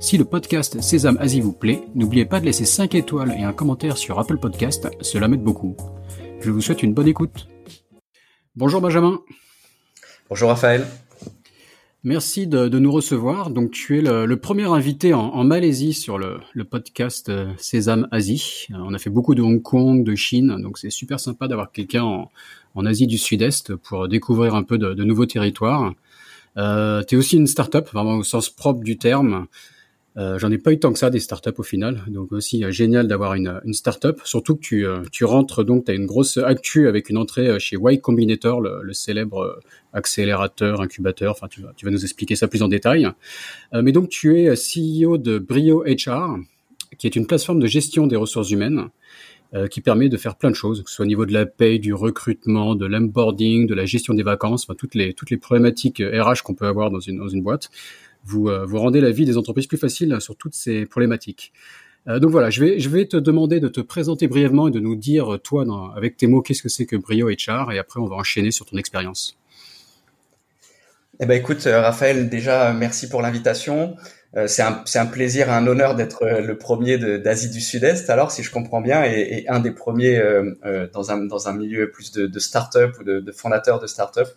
Si le podcast Sésame Asie vous plaît, n'oubliez pas de laisser 5 étoiles et un commentaire sur Apple Podcast, cela m'aide beaucoup. Je vous souhaite une bonne écoute. Bonjour Benjamin. Bonjour Raphaël. Merci de, nous recevoir. Donc tu es le, premier invité en, Malaisie sur le, podcast euh, Sésame Asie. On a fait beaucoup de Hong Kong, de Chine, donc c'est super sympa d'avoir quelqu'un en, Asie du Sud-Est pour découvrir un peu de, nouveaux territoires. Euh, tu es aussi une start-up, vraiment au sens propre du terme. Euh, j'en ai pas eu tant que ça des startups au final, donc aussi euh, génial d'avoir une, une startup. Surtout que tu, euh, tu rentres donc, tu as une grosse actu avec une entrée chez Y Combinator, le, célèbre accélérateur, incubateur. Enfin, tu, tu, vas nous expliquer ça plus en détail. mais donc tu es CEO de Brio HR, qui est une plateforme de gestion des ressources humaines. qui permet de faire plein de choses, que ce soit au niveau de la paye, du recrutement, de l'onboarding, de la gestion des vacances, enfin toutes les toutes les problématiques RH qu'on peut avoir dans une dans une boîte vous, euh, vous rendez la vie des entreprises plus facile sur toutes ces problématiques. Euh, donc voilà, je vais, te demander de te présenter brièvement et de nous dire, toi, avec tes mots, qu'est-ce que c'est que Brio HR, et après on va enchaîner sur ton expérience. Eh ben écoute, euh, Raphaël, déjà merci pour l'invitation. c'est un, plaisir, un honneur d'être le premier d'Asie du Sud-Est. Alors, si je comprends bien, et, un des premiers dans, un, dans un milieu plus de, de start-up ou de, de fondateurs de start-up.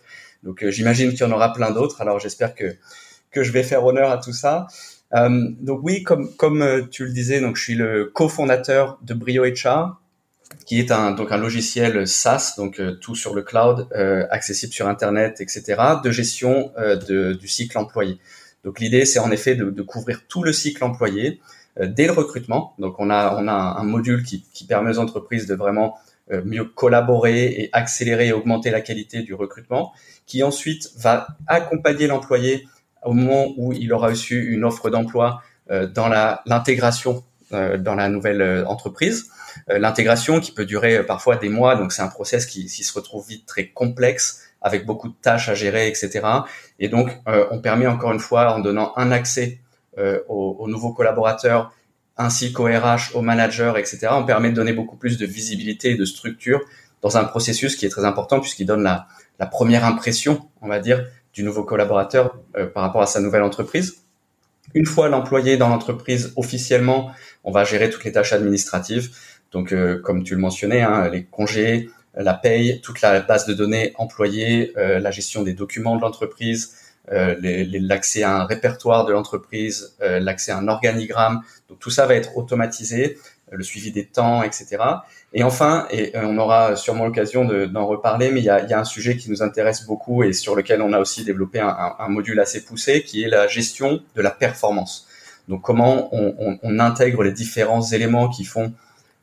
Donc, j'imagine qu'il y en aura plein d'autres. Alors, j'espère que que je vais faire honneur à tout ça. Euh, donc oui, comme comme euh, tu le disais, donc je suis le cofondateur de Brio HR, qui est un donc un logiciel SaaS, donc euh, tout sur le cloud, euh, accessible sur internet, etc., de gestion de, du cycle employé. Donc l'idée, c'est en effet de, de, couvrir tout le cycle employé dès le recrutement. Donc on a on a un, module qui, qui permet aux entreprises de vraiment mieux collaborer et accélérer et augmenter la qualité du recrutement, qui ensuite va accompagner l'employé au moment où il aura reçu une offre d'emploi euh, dans l'intégration euh, dans la nouvelle euh, entreprise. L'intégration qui peut durer parfois des mois, donc c'est un process qui, qui, se retrouve vite très complexe avec beaucoup de tâches à gérer, etc. Et donc on permet encore une fois en donnant un accès aux, aux, nouveaux collaborateurs ainsi qu'au RH, aux managers, etc. On permet de donner beaucoup plus de visibilité et de structure dans un processus qui est très important puisqu'il donne la, la première impression, on va dire, du nouveau collaborateur euh, par rapport à sa nouvelle entreprise. Une fois l'employé dans l'entreprise officiellement, on va gérer toutes les tâches administratives. Donc, euh, comme tu le mentionnais, hein, les congés, la paye, toute la base de données employée, euh, la gestion des documents de l'entreprise, l'accès à un répertoire de l'entreprise, l'accès à un organigramme. Donc tout ça va être automatisé, le suivi des temps, etc. Et enfin, et euh, on aura sûrement l'occasion d'en reparler, mais il y a, un sujet qui nous intéresse beaucoup et sur lequel on a aussi développé un, module assez poussé, qui est la gestion de la performance. Donc comment on, intègre les différents éléments qui font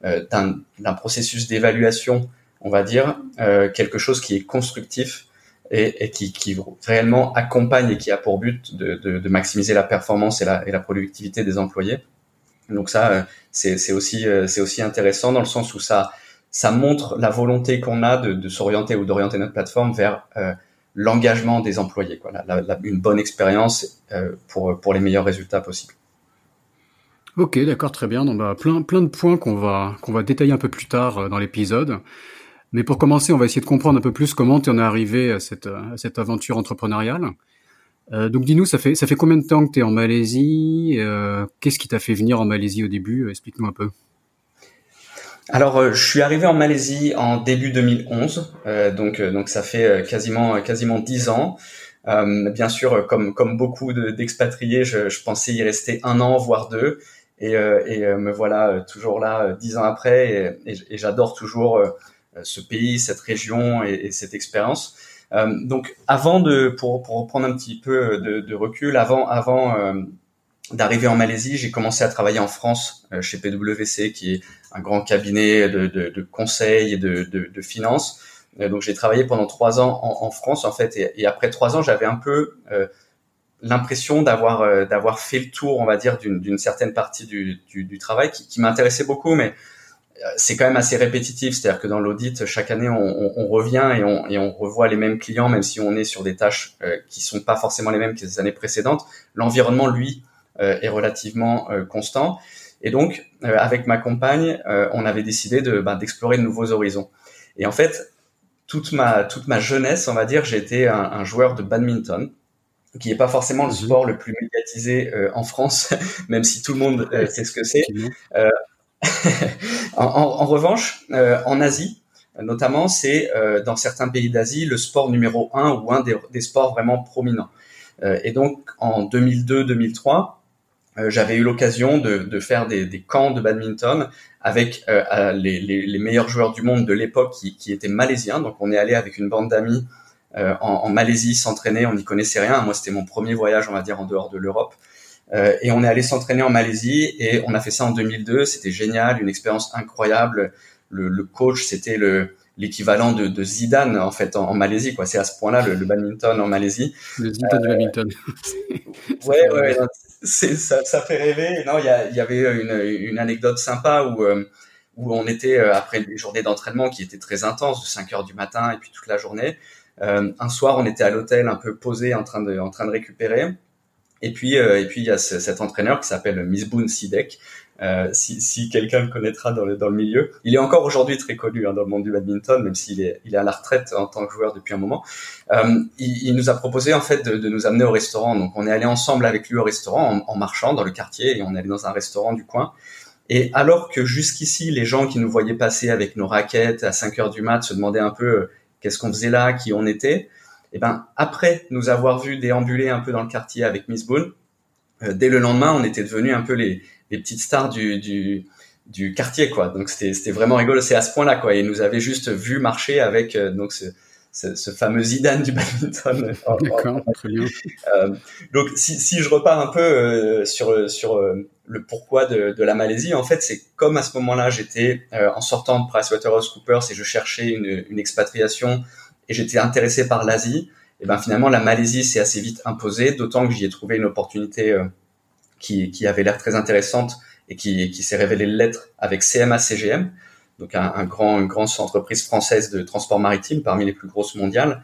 euh, d'un processus d'évaluation, on va dire, euh, quelque chose qui est constructif et, qui, réellement accompagne et qui a pour but de, maximiser la performance et la productivité des employés. Donc ça, euh, c'est aussi, euh, aussi intéressant dans le sens où ça, ça montre la volonté qu'on a de, de s'orienter ou d'orienter notre plateforme vers euh, l'engagement des employés, quoi, une bonne expérience pour, pour les meilleurs résultats possibles. Ok, d'accord, très bien. Donc, bah, plein, plein de points qu'on va, qu'on va détailler un peu plus tard dans l'épisode. Mais pour commencer, on va essayer de comprendre un peu plus comment tu en es arrivé à cette, à cette aventure entrepreneuriale. Euh, donc dis-nous, ça fait ça fait combien de temps que tu es en Malaisie euh, Qu'est-ce qui t'a fait venir en Malaisie au début Explique-nous un peu. Alors, euh, je suis arrivé en Malaisie en début 2011, donc donc ça fait quasiment quasiment dix ans. bien sûr, comme comme beaucoup d'expatriés, je, pensais y rester un an, voire deux, et, et me voilà toujours là dix ans après, et, j'adore toujours ce pays, cette région et cette expérience. Euh, donc avant de, pour, pour reprendre un petit peu de, de recul, avant, avant euh, d'arriver en Malaisie, j'ai commencé à travailler en France euh, chez PwC, qui est un grand cabinet de, de, de conseil et de, de, de finances. donc j'ai travaillé pendant trois ans en, en, France en fait, et, après trois ans, j'avais un peu l'impression d'avoir d'avoir fait le tour, on va dire, d'une certaine partie du, du, du travail qui, qui m'intéressait beaucoup, mais c'est quand même assez répétitif, c'est-à-dire que dans l'audit, chaque année, on, revient et on, et on, revoit les mêmes clients, même si on est sur des tâches euh, qui sont pas forcément les mêmes que les années précédentes. L'environnement, lui, euh, est relativement euh, constant. Et donc, avec ma compagne, on avait décidé de bah, d'explorer de nouveaux horizons. Et en fait, toute ma toute ma jeunesse, on va dire, j'ai été un, un, joueur de badminton, qui n'est pas forcément le mhm. sport le plus médiatisé en France, même si tout le monde sait ce que c'est. en, revanche, euh, en Asie, notamment, c'est euh, dans certains pays d'Asie le sport numéro un ou un des, sports vraiment prominents. Euh, et donc, en 2002-2003, j'avais eu l'occasion de, de, faire des, camps de badminton avec les, meilleurs joueurs du monde de l'époque qui, qui, étaient malaisiens. Donc, on est allé avec une bande d'amis en, en, Malaisie s'entraîner. On n'y connaissait rien. Moi, c'était mon premier voyage, on va dire, en dehors de l'Europe. Euh, et on est allé s'entraîner en Malaisie et on a fait ça en 2002. C'était génial, une expérience incroyable. Le, le coach, c'était le l'équivalent de, de, Zidane en fait en, Malaisie quoi. C'est à ce point-là le, le, badminton en Malaisie. Le Zidane du euh, badminton. ouais ouais, c'est ça, ça fait rêver. Non, il y, y avait une, une anecdote sympa où euh, où on était après une journée d'entraînement qui était très intense, de 5 heures du matin et puis toute la journée. Euh, un soir, on était à l'hôtel un peu posé en train de en train de récupérer et puis, euh, et puis il y a cet entraîneur qui s'appelle Misboun Sidek. Euh, si, si quelqu'un le connaîtra dans le, dans le milieu, il est encore aujourd'hui très connu hein, dans le monde du badminton, même s'il est, il est à la retraite en tant que joueur depuis un moment. Euh, il, il, nous a proposé en fait de, de, nous amener au restaurant. Donc on est allé ensemble avec lui au restaurant en, en, marchant dans le quartier et on est allé dans un restaurant du coin. Et alors que jusqu'ici les gens qui nous voyaient passer avec nos raquettes à 5 heures du mat se demandaient un peu euh, qu'est-ce qu'on faisait là, qui on était, eh ben après nous avoir vu déambuler un peu dans le quartier avec Miss Boone, euh, dès le lendemain, on était devenus un peu les, les petites stars du, du, du quartier, quoi. Donc c'était c'était vraiment rigolo. C'est à ce point-là, quoi. Et nous avait juste vu marcher avec euh, donc ce, ce, ce, fameux Zidane du badminton. D'accord, très bien. Euh, donc si, si je repars un peu euh, sur sur le pourquoi de, de, la Malaisie, en fait, c'est comme à ce moment-là, j'étais en sortant de PricewaterhouseCoopers et je cherchais une, une expatriation et j'étais intéressé par l'Asie, et ben finalement la Malaisie s'est assez vite imposée, d'autant que j'y ai trouvé une opportunité euh, qui, qui avait l'air très intéressante et qui, qui s'est révélée l'être avec CMA CGM, donc un, un, grand, une grande entreprise française de transport maritime parmi les plus grosses mondiales.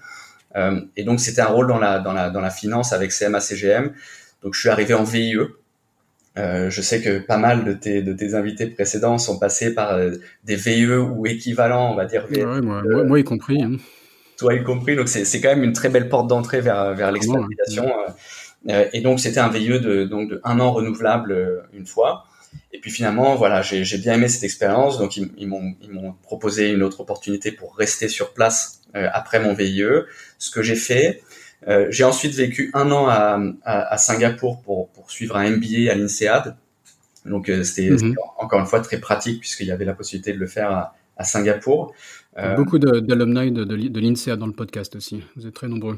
Euh, et donc c'était un rôle dans la, dans, la, dans la finance avec CMA CGM. Donc je suis arrivé en VIE. Euh, je sais que pas mal de tes, de tes invités précédents sont passés par euh, des VIE ou équivalents, on va dire. Ouais, moi, moi, moi, y compris. Hein toi y compris. Donc c'est quand même une très belle porte d'entrée vers vers l'expatriation. Euh, et donc c'était un VIE de donc de un an renouvelable euh, une fois. Et puis finalement, voilà, j'ai bien aimé cette expérience. Donc ils, ils m'ont proposé une autre opportunité pour rester sur place euh, après mon VIE. Ce que j'ai fait. Euh, j'ai ensuite vécu un an à, à, à, Singapour pour, pour suivre un MBA à l'INSEAD. Donc c'était mhm. encore une fois très pratique puisqu'il y avait la possibilité de le faire à, à Singapour. Euh, beaucoup d'alumni de, de, de l'INSEAD dans le podcast aussi. Vous êtes très nombreux.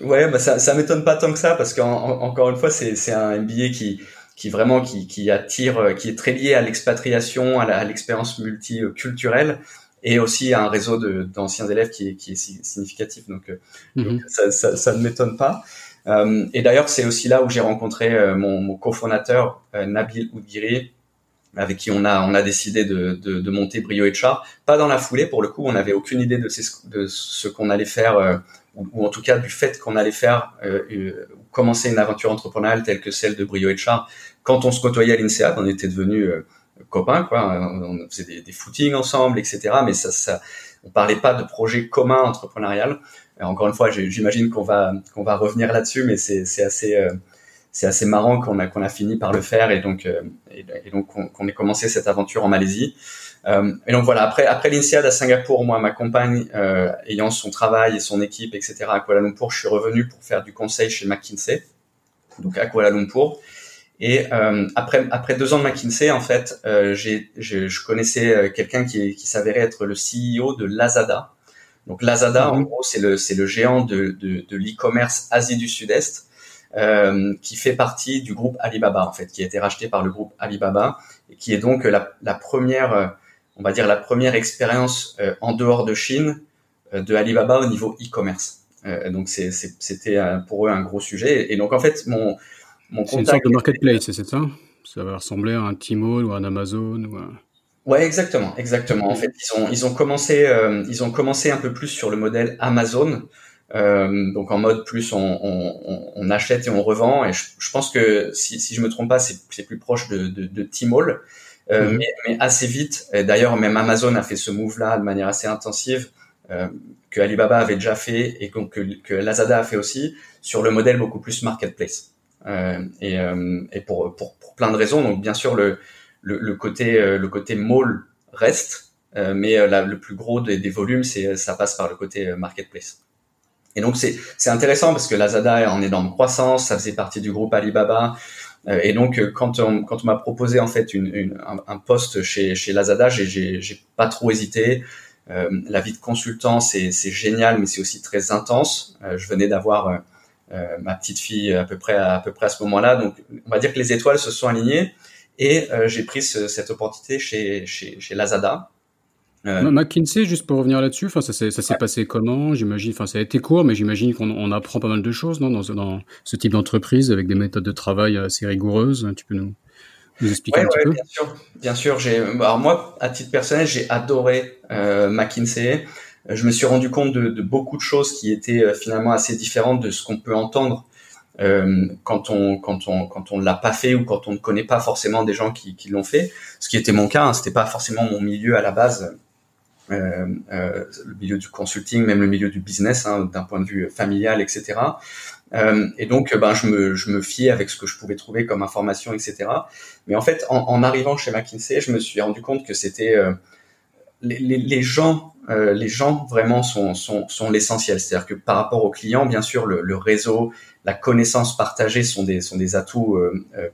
Ouais, bah ça, ça m'étonne pas tant que ça parce qu'encore une fois, c'est un MBA qui, qui vraiment qui, qui attire, euh, qui est très lié à l'expatriation, à l'expérience multiculturelle et aussi à un réseau d'anciens élèves qui est, qui est significatif. Donc, euh, mhm. donc ça, ça, ça, ne m'étonne pas. Euh, et d'ailleurs, c'est aussi là où j'ai rencontré mon, mon cofondateur Nabil Oudgiri, avec qui on a on a décidé de, de, de monter Brio HR. Pas dans la foulée pour le coup, on n'avait aucune idée de, de ce qu'on allait faire, euh, ou, en tout cas du fait qu'on allait faire euh, euh, commencer une aventure entrepreneuriale telle que celle de Brio HR. Quand on se côtoyait à l'INSEAD, on était devenus copains, quoi. On faisait des, des, footings ensemble, etc. Mais ça, ça, on parlait pas de projet commun entrepreneurial. Encore une fois, j'imagine qu'on va qu'on va revenir là-dessus, mais c'est assez c'est assez marrant qu'on a qu'on a fini par le faire et donc euh, et, donc qu'on ait commencé cette aventure en Malaisie. Euh, et donc voilà, après après l'INSEAD à Singapour, moi ma compagne euh, ayant son travail et son équipe etc à Kuala Lumpur, je suis revenu pour faire du conseil chez McKinsey, donc à Kuala Lumpur. Et euh, après après deux ans de McKinsey, en fait, euh, j'ai je, je, connaissais quelqu'un qui qui s'avérait être le CEO de Lazada. Donc Lazada, en mhm. gros, c'est le c'est le géant de de, de l'e-commerce Asie du Sud-Est. Euh, qui fait partie du groupe Alibaba en fait, qui a été racheté par le groupe Alibaba et qui est donc la, la première, euh, on va dire la première expérience euh, en dehors de Chine de Alibaba au niveau e-commerce. donc c'était pour eux un gros sujet. Et donc en fait mon mon C'est une sorte de marketplace, c'est ça? Ça va ressembler à un Tmall ou un Amazon ou Ouais, exactement, exactement. En fait, ils ont ils ont commencé euh, ils ont commencé un peu plus sur le modèle Amazon, euh, donc en mode plus on, on, on, achète et on revend. Et je, je pense que si, si je me trompe pas, c'est c'est plus proche de de, de Tmall, euh, mhm. mais, mais, assez vite. D'ailleurs, même Amazon a fait ce move-là de manière assez intensive. Euh, que Alibaba avait déjà fait et que, que, Lazada a fait aussi sur le modèle beaucoup plus marketplace. Euh, et, euh, et pour, pour, pour, plein de raisons. Donc bien sûr le, le, le côté euh, le côté mall reste, euh, mais euh, le plus gros des, des volumes c'est ça passe par le côté marketplace. Et donc c'est c'est intéressant parce que Lazada est en énorme croissance, ça faisait partie du groupe Alibaba. Et donc quand on quand on m'a proposé en fait une, une un, poste chez chez Lazada, j'ai pas trop hésité. Euh, la vie de consultant, c'est génial, mais c'est aussi très intense. Euh, je venais d'avoir euh, ma petite fille à peu près à, peu près à ce moment-là, donc on va dire que les étoiles se sont alignées et j'ai pris cette opportunité chez, chez, chez Lazada. Euh... McKinsey, juste pour revenir là-dessus, enfin ça s'est ça s'est passé comment? J'imagine, enfin ça a été court, mais j'imagine qu'on on apprend pas mal de choses, non, dans, dans ce type d'entreprise avec des méthodes de travail assez rigoureuses. Tu peux nous Bien sûr, bien sûr. J'ai, alors moi, à titre personnel, j'ai adoré euh, McKinsey. Je me suis rendu compte de, de, beaucoup de choses qui étaient euh, finalement assez différentes de ce qu'on peut entendre euh, quand on quand on quand on l'a pas fait ou quand on ne connaît pas forcément des gens qui, qui l'ont fait. Ce qui était mon cas, hein, c'était pas forcément mon milieu à la base. Euh, euh, le milieu du consulting, même le milieu du business, hein, d'un point de vue familial, etc. Euh, et donc, ben, je me, je me fiais avec ce que je pouvais trouver comme information, etc. Mais en fait, en, en arrivant chez McKinsey, je me suis rendu compte que c'était euh, les, les, les, gens, euh, les gens vraiment sont, sont, sont l'essentiel. C'est-à-dire que par rapport aux clients, bien sûr, le, le, réseau, la connaissance partagée sont des, sont des atouts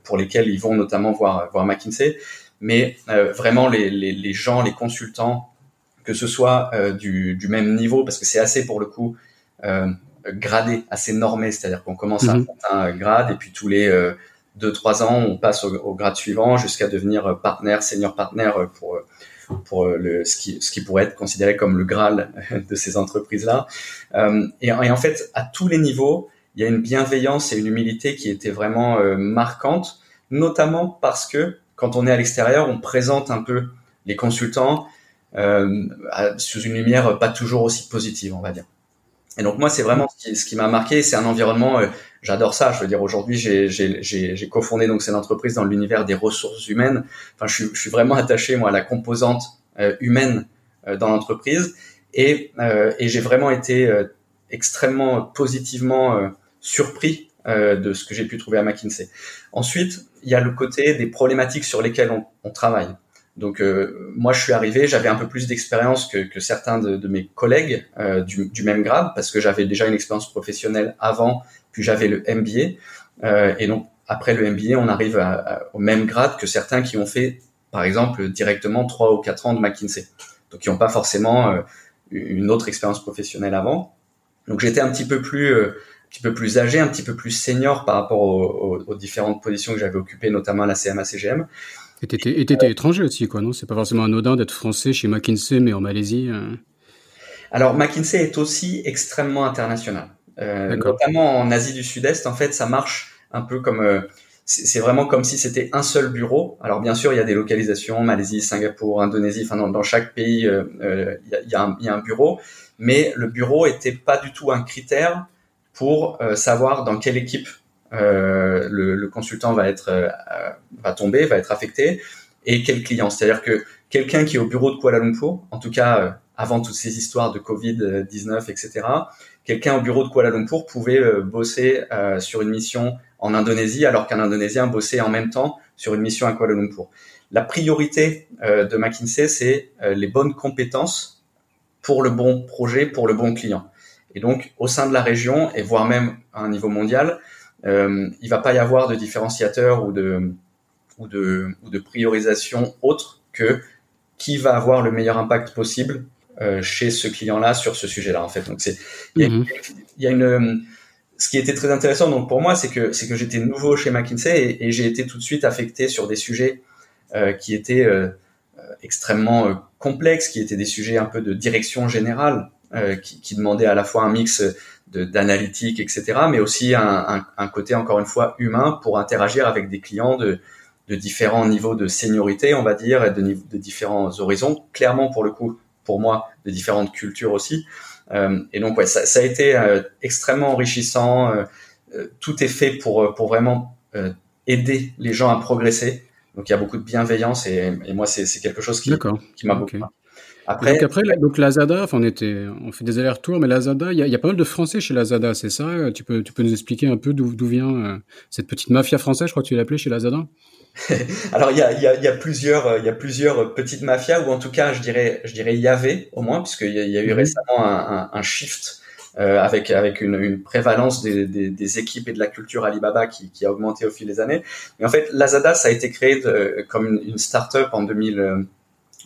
pour lesquels ils vont notamment voir, voir McKinsey. Mais vraiment, les, les gens, les consultants, que ce soit du, du même niveau, parce que c'est assez pour le coup gradé, assez normé, c'est-à-dire qu'on commence à mhm. un grade et puis tous les euh, deux trois ans, on passe au, grade suivant jusqu'à devenir partenaire, senior partner pour pour le ce qui ce qui pourrait être considéré comme le graal de ces entreprises là. Euh, et, et, en fait, à tous les niveaux, il y a une bienveillance et une humilité qui était vraiment euh, marquante, notamment parce que quand on est à l'extérieur, on présente un peu les consultants euh, sous une lumière pas toujours aussi positive, on va dire. Et donc moi, c'est vraiment ce qui, ce qui m'a marqué. C'est un environnement, euh, j'adore ça. Je veux dire, aujourd'hui, j'ai cofondé donc cette entreprise dans l'univers des ressources humaines. Enfin, je, je, suis vraiment attaché moi à la composante euh, humaine euh, dans l'entreprise, et, et j'ai vraiment été extrêmement positivement surpris de ce que j'ai pu trouver à McKinsey. Ensuite, il y a le côté des problématiques sur lesquelles on, on travaille. Donc euh, moi je suis arrivé, j'avais un peu plus d'expérience que, que, certains de, de mes collègues euh, du, du, même grade parce que j'avais déjà une expérience professionnelle avant, puis j'avais le MBA euh, et donc après le MBA on arrive à, au même grade que certains qui ont fait par exemple directement trois ou quatre ans de McKinsey, donc qui n'ont pas forcément euh, une autre expérience professionnelle avant. Donc j'étais un petit peu plus un petit peu plus âgé, un petit peu plus senior par rapport aux, aux, aux différentes positions que j'avais occupées, notamment à la Et t'étais étranger aussi, quoi, non? C'est pas forcément anodin d'être français chez McKinsey, mais en Malaisie. Euh... Alors, McKinsey est aussi extrêmement international. Euh, notamment en Asie du Sud-Est, en fait, ça marche un peu comme... Euh, c'est vraiment comme si c'était un seul bureau. Alors, bien sûr, il y a des localisations, Malaisie, Singapour, Indonésie, enfin, dans, dans chaque pays, euh, il, y a, y a un bureau. Mais le bureau était pas du tout un critère pour savoir dans quelle équipe euh, le, le, consultant va être euh, va tomber, va être affecté, et quel client? C'est-à-dire que quelqu'un qui est au bureau de Kuala Lumpur, en tout cas euh, avant toutes ces histoires de Covid 19, etc. Quelqu'un au bureau de Kuala Lumpur pouvait bosser sur une mission en Indonésie, alors qu'un Indonésien bossait en même temps sur une mission à Kuala Lumpur. La priorité de McKinsey, c'est les bonnes compétences pour le bon projet, pour le bon client. Et donc, au sein de la région, et voire même à un niveau mondial, euh, il va pas y avoir de différenciateur ou de ou de ou de priorisation autre que qui va avoir le meilleur impact possible euh, chez ce client-là sur ce sujet-là en fait. Donc c'est il y, y, a une ce qui était très intéressant donc pour moi c'est que c'est que j'étais nouveau chez McKinsey et, et j'ai été tout de suite affecté sur des sujets euh, qui étaient euh, extrêmement complexes, qui étaient des sujets un peu de direction générale, qui, qui demandaient à la fois un mix d'analytique, etc., mais aussi un, un, un, côté encore une fois humain pour interagir avec des clients de, de différents niveaux de seniorité, on va dire, et de, de différents horizons. Clairement, pour le coup, pour moi, de différentes cultures aussi. Euh, et donc, ouais, ça, ça a été euh, extrêmement enrichissant. Euh, tout est fait pour, pour vraiment aider les gens à progresser. Donc, il y a beaucoup de bienveillance et, et moi, c'est quelque chose qui, qui m'a beaucoup après, donc après, donc Lazada, enfin on était, on fait des allers-retours, mais Lazada, il y, a pas mal de Français chez Lazada, c'est ça? Tu peux, tu peux nous expliquer un peu d'où vient euh, cette petite mafia française Je crois que tu l'appelais chez Lazada? Alors il y a, y, a, y a, plusieurs, il y a plusieurs petites mafias ou en tout cas, je dirais, je dirais y avait au moins, puisqu'il y, a, y a eu mhm. récemment un, un, shift euh, avec avec une, une prévalence des, des, équipes et de la culture Alibaba qui, qui, a augmenté au fil des années. Mais en fait, Lazada, ça a été créé de, comme une, une start-up en 2000.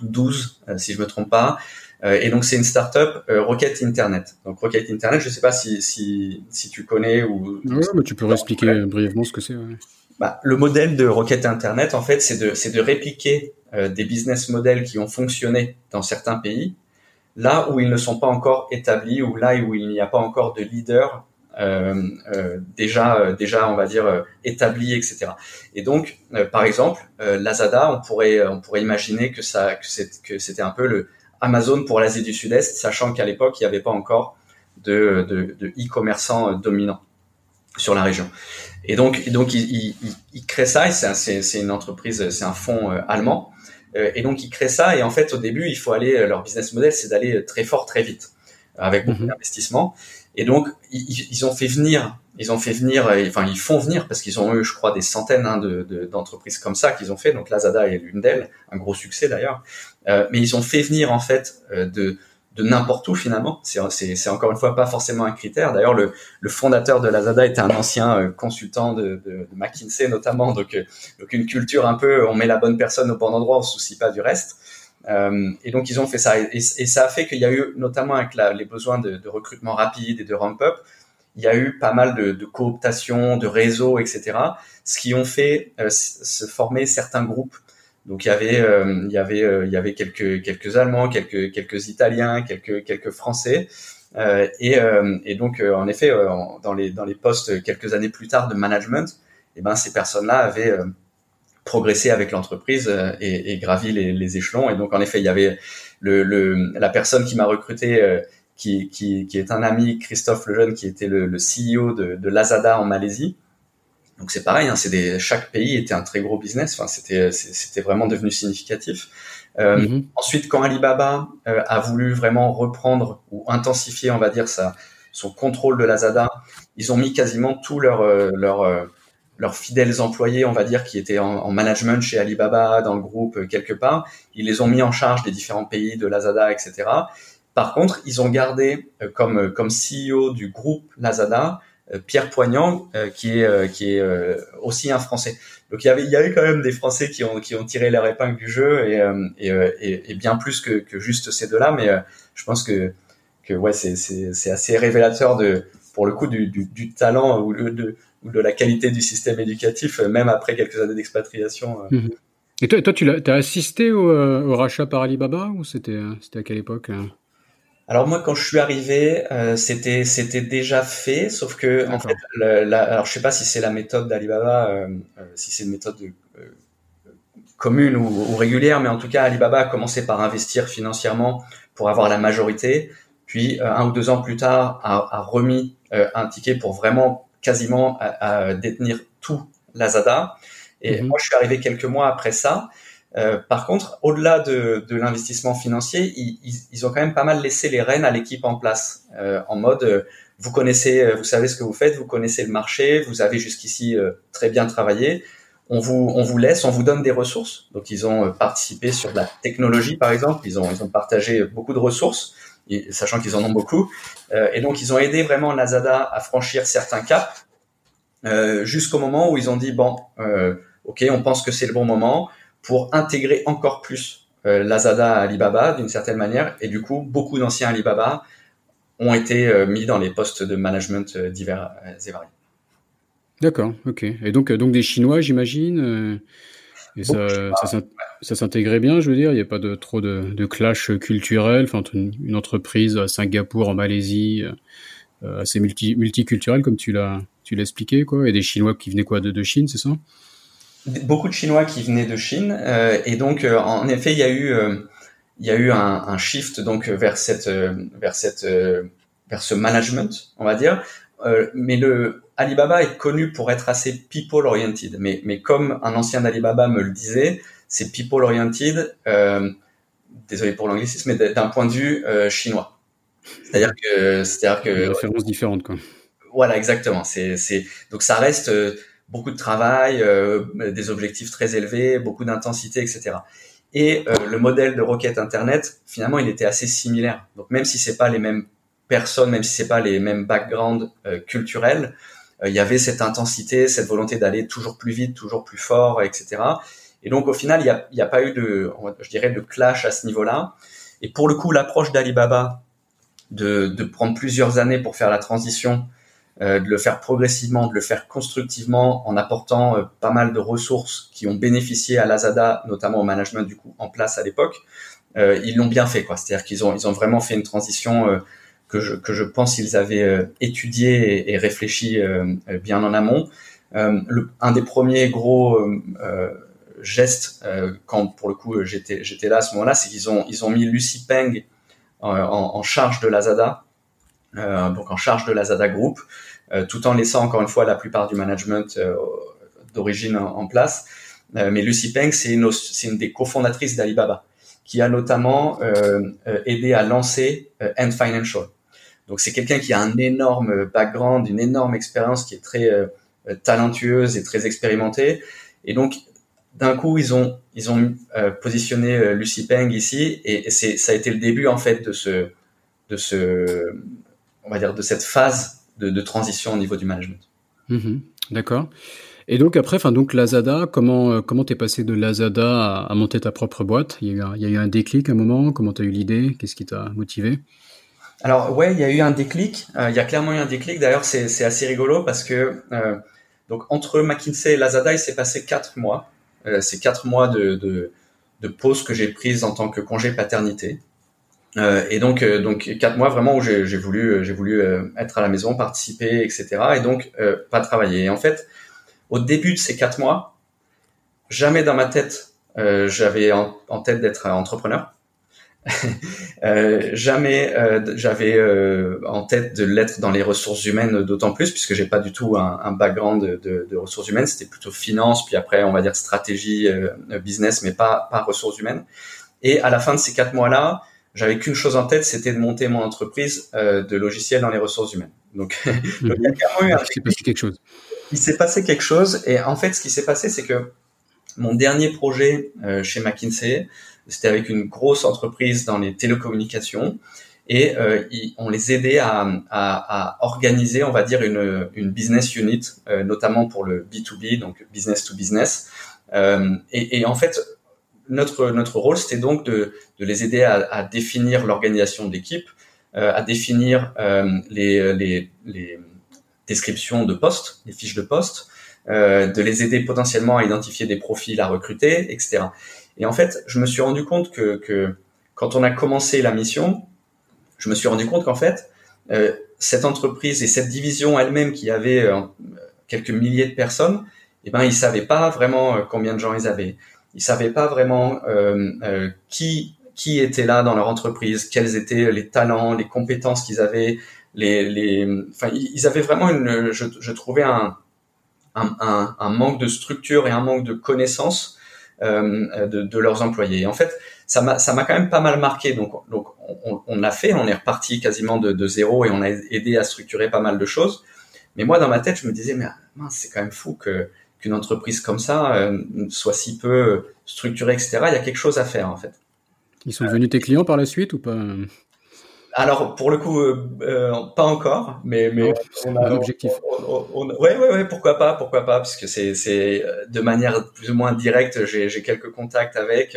12, euh, si je me trompe pas. Euh, et donc c'est une startup euh, Rocket Internet. Donc Rocket Internet, je ne sais pas si, si, si, tu connais ou. Non, mais tu peux expliquer brièvement ce que c'est. Bah, le modèle de Rocket Internet, en fait, c'est de, de répliquer des business models qui ont fonctionné dans certains pays, là où ils ne sont pas encore établis ou là où il n'y a pas encore de leader déjà, euh, déjà, on va dire euh, établi, etc. Et donc, par exemple, Lazada, on pourrait, on pourrait imaginer que ça, que, c'était un peu le Amazon pour l'Asie du Sud-Est, sachant qu'à l'époque, il n'y avait pas encore de, de, de e-commerçants dominants sur la région. Et donc, donc il, il, il crée ça, et c'est une entreprise, c'est un fonds euh, allemand. Euh, et donc, il crée ça, et en fait, au début, il faut aller, euh, leur business model, c'est d'aller très fort, très vite, avec beaucoup mhm. d'investissement. Et donc, ils, ont fait venir, ils ont fait venir, enfin, ils font venir, parce qu'ils ont eu, je crois, des centaines hein, d'entreprises de, comme ça qu'ils ont fait. Donc, Lazada est l'une d'elles, un gros succès d'ailleurs. Euh, mais ils ont fait venir, en fait, de de n'importe où finalement. C'est encore une fois pas forcément un critère. D'ailleurs, le, le, fondateur de Lazada était un ancien euh, consultant de, McKinsey notamment, donc, euh, donc une culture un peu, on met la bonne personne au bon endroit, on se soucie pas du reste. Euh, et donc ils ont fait ça, et, ça a fait qu'il y a eu, notamment avec la, les besoins de, de, recrutement rapide et de ramp-up, il y a eu pas mal de, de cooptation, de réseaux, etc. Ce qui ont fait euh, se former certains groupes donc il y avait euh, il y avait euh, il y avait quelques quelques Allemands, quelques quelques Italiens, quelques quelques Français. Euh, et, et donc en effet dans les dans les postes quelques années plus tard de management, eh ben ces personnes-là avaient progressé avec l'entreprise et, et, gravi les, les, échelons. Et donc en effet il y avait le, le la personne qui m'a recruté qui, qui, qui, est un ami, Christophe Lejeune, qui était le, le CEO de, de Lazada en Malaisie, donc c'est pareil, hein, c'est des, chaque pays était un très gros business. Enfin, c'était c'était vraiment devenu significatif. Euh, mhm. Ensuite, quand Alibaba euh, a voulu vraiment reprendre ou intensifier, on va dire, sa, son contrôle de Lazada, ils ont mis quasiment tous leurs euh, leurs euh, fidèles employés, on va dire, qui étaient en, en, management chez Alibaba, dans le groupe quelque part, ils les ont mis en charge des différents pays de Lazada, etc. Par contre, ils ont gardé comme comme CEO du groupe Lazada euh, Pierre Poignant, euh, qui est euh, qui est aussi un Français. Donc il y avait il y avait quand même des Français qui ont qui ont tiré leur épingle du jeu et et, et, bien plus que, que juste ces deux-là. Mais je pense que que ouais c'est assez révélateur de pour le coup du du, du talent ou de ou de la qualité du système éducatif même après quelques années d'expatriation. Mhm. Et toi, toi, tu as, as assisté au, au, rachat par Alibaba ou c'était à quelle époque alors moi, quand je suis arrivé, euh, c'était c'était déjà fait, sauf que en fait, la, alors je sais pas si c'est la méthode d'Alibaba, euh, euh, si c'est une méthode commune ou, ou, régulière, mais en tout cas, Alibaba a commencé par investir financièrement pour avoir la majorité, puis un ou deux ans plus tard, a, a remis un ticket pour vraiment quasiment à, détenir tout Lazada. Et mhm. moi, je suis arrivé quelques mois après ça. Euh, par contre, au-delà de, de l'investissement financier, ils, ils, ont quand même pas mal laissé les rênes à l'équipe en place, euh, en mode euh, vous connaissez, vous savez ce que vous faites, vous connaissez le marché, vous avez jusqu'ici très bien travaillé. On vous, on vous laisse, on vous donne des ressources. Donc, ils ont participé sur la technologie, par exemple. Ils ont, ils ont partagé beaucoup de ressources, sachant qu'ils en ont beaucoup. et donc, ils ont aidé vraiment Lazada à franchir certains caps jusqu'au moment où ils ont dit bon, ok, on pense que c'est le bon moment pour intégrer encore plus euh, Lazada à Alibaba d'une certaine manière. Et du coup, beaucoup d'anciens Alibaba ont été euh, mis dans les postes de management euh, divers et variés. D'accord, ok. Et donc, donc des Chinois, j'imagine. Et ça, ça, s'intégrait bien, je veux dire. Il n'y a pas de trop de, de clash culturel. Enfin, une, entreprise à Singapour, en Malaisie, assez multi, multiculturelle comme tu l'as, tu l'as expliqué, quoi. Et des Chinois qui venaient quoi de, de Chine, c'est ça? Beaucoup de Chinois qui venaient de Chine. Et donc en effet il y a eu il y a eu un, un shift donc vers cette vers cette vers ce management on va dire mais le Alibaba est connu pour être assez people oriented mais mais comme un ancien d'Alibaba me le disait c'est people oriented désolé pour l'anglicisme mais d'un point de vue chinois c'est-à-dire que c'est-à-dire que des références différentes quoi voilà, exactement. C'est, c'est donc ça reste euh, beaucoup de travail, euh, des objectifs très élevés, beaucoup d'intensité, etc. Et euh, le modèle de requête internet, finalement, il était assez similaire. Donc même si c'est pas les mêmes personnes, même si c'est pas les mêmes backgrounds culturels, il y avait cette intensité, cette volonté d'aller toujours plus vite, toujours plus fort, etc. Et donc au final, il n'y a, y a pas eu de, je dirais, de clash à ce niveau-là. Et pour le coup, l'approche d'Alibaba de, de prendre plusieurs années pour faire la transition euh, de le faire progressivement, de le faire constructivement en apportant euh, pas mal de ressources qui ont bénéficié à Lazada, notamment au management du coup en place à l'époque. Euh, ils l'ont bien fait, quoi. C'est-à-dire qu'ils ont ils ont vraiment fait une transition que je que je pense ils avaient étudié et, réfléchi bien en amont. Le, un des premiers gros gestes quand pour le coup j'étais j'étais là à ce moment-là, c'est qu'ils ont ils ont mis Lucy Peng en, en charge de Lazada euh, donc en charge de la Zada Group, euh, tout en laissant encore une fois la plupart du management euh, d'origine en, place. mais Lucy Peng, c'est une, une, des cofondatrices d'Alibaba, qui a notamment aidé à lancer End Financial. Donc c'est quelqu'un qui a un énorme background, une énorme expérience, qui est très talentueuse et très expérimentée. Et donc d'un coup ils ont ils ont positionné Lucy Peng ici et, c'est ça a été le début en fait de ce de ce on va dire, de cette phase de, transition au niveau du management. Mhm. D'accord. Et donc après, enfin donc Lazada, comment euh, comment t'es passé de Lazada à, monter ta propre boîte? Il y, a eu un, déclic à un moment? Comment t'as eu l'idée? Qu'est-ce qui t'a motivé? Alors ouais, il y a eu un déclic. Euh, il y a clairement eu un déclic. D'ailleurs, c'est assez rigolo parce que euh, donc entre McKinsey et Lazada, il s'est passé quatre mois. c'est quatre mois de, pause que j'ai prise en tant que congé paternité. Euh, et donc, euh, donc quatre mois vraiment où j'ai voulu, euh, j'ai voulu être à la maison, participer, etc. Et donc pas travailler. Et en fait, au début de ces quatre mois, jamais dans ma tête j'avais en, tête d'être entrepreneur. jamais j'avais en tête de l'être dans les ressources humaines, d'autant plus puisque j'ai pas du tout un, un background de, de, ressources humaines. C'était plutôt finance, puis après on va dire stratégie, business, mais pas pas ressources humaines. Et à la fin de ces quatre mois-là, j'avais qu'une chose en tête, c'était de monter mon entreprise euh, de logiciels dans les ressources humaines. Donc, il y a s'est passé quelque chose. Il s'est passé quelque chose, et en fait, ce qui s'est passé, c'est que mon dernier projet euh, chez McKinsey, c'était avec une grosse entreprise dans les télécommunications, et euh, on les aidait à, à, à, organiser, on va dire, une, une business unit, euh, notamment pour le B2B, donc business to business. Euh, et, et en fait, notre, notre rôle, c'était donc de, de, les aider à, à définir l'organisation de l'équipe, euh, à définir euh, les, les, les, descriptions de postes, les fiches de poste, euh, de les aider potentiellement à identifier des profils à recruter, etc. Et en fait, je me suis rendu compte que, que quand on a commencé la mission, je me suis rendu compte qu'en fait, euh, cette entreprise et cette division elle-même qui avait euh, quelques milliers de personnes, eh ben, ils savaient pas vraiment combien de gens ils avaient. Ils savaient pas vraiment euh, euh, qui qui était là dans leur entreprise, quels étaient les talents, les compétences qu'ils avaient, les, les, enfin, ils avaient vraiment une, je, je trouvais un, un, un, manque de structure et un manque de connaissances euh, de, de, leurs employés. Et en fait, ça m'a, ça m'a quand même pas mal marqué. Donc, donc, on, l'a fait, on est reparti quasiment de, de, zéro et on a aidé à structurer pas mal de choses. Mais moi, dans ma tête, je me disais, mais c'est quand même fou que qu'une entreprise comme ça euh, soit si peu structurée, etc. Il y a quelque chose à faire en fait. Ils sont devenus tes clients par la suite ou pas? Alors pour le coup, euh, euh, pas encore, mais mais on a un objectif. ouais ouais ouais pourquoi pas pourquoi pas parce que c'est c'est de manière plus ou moins directe j'ai j'ai quelques contacts avec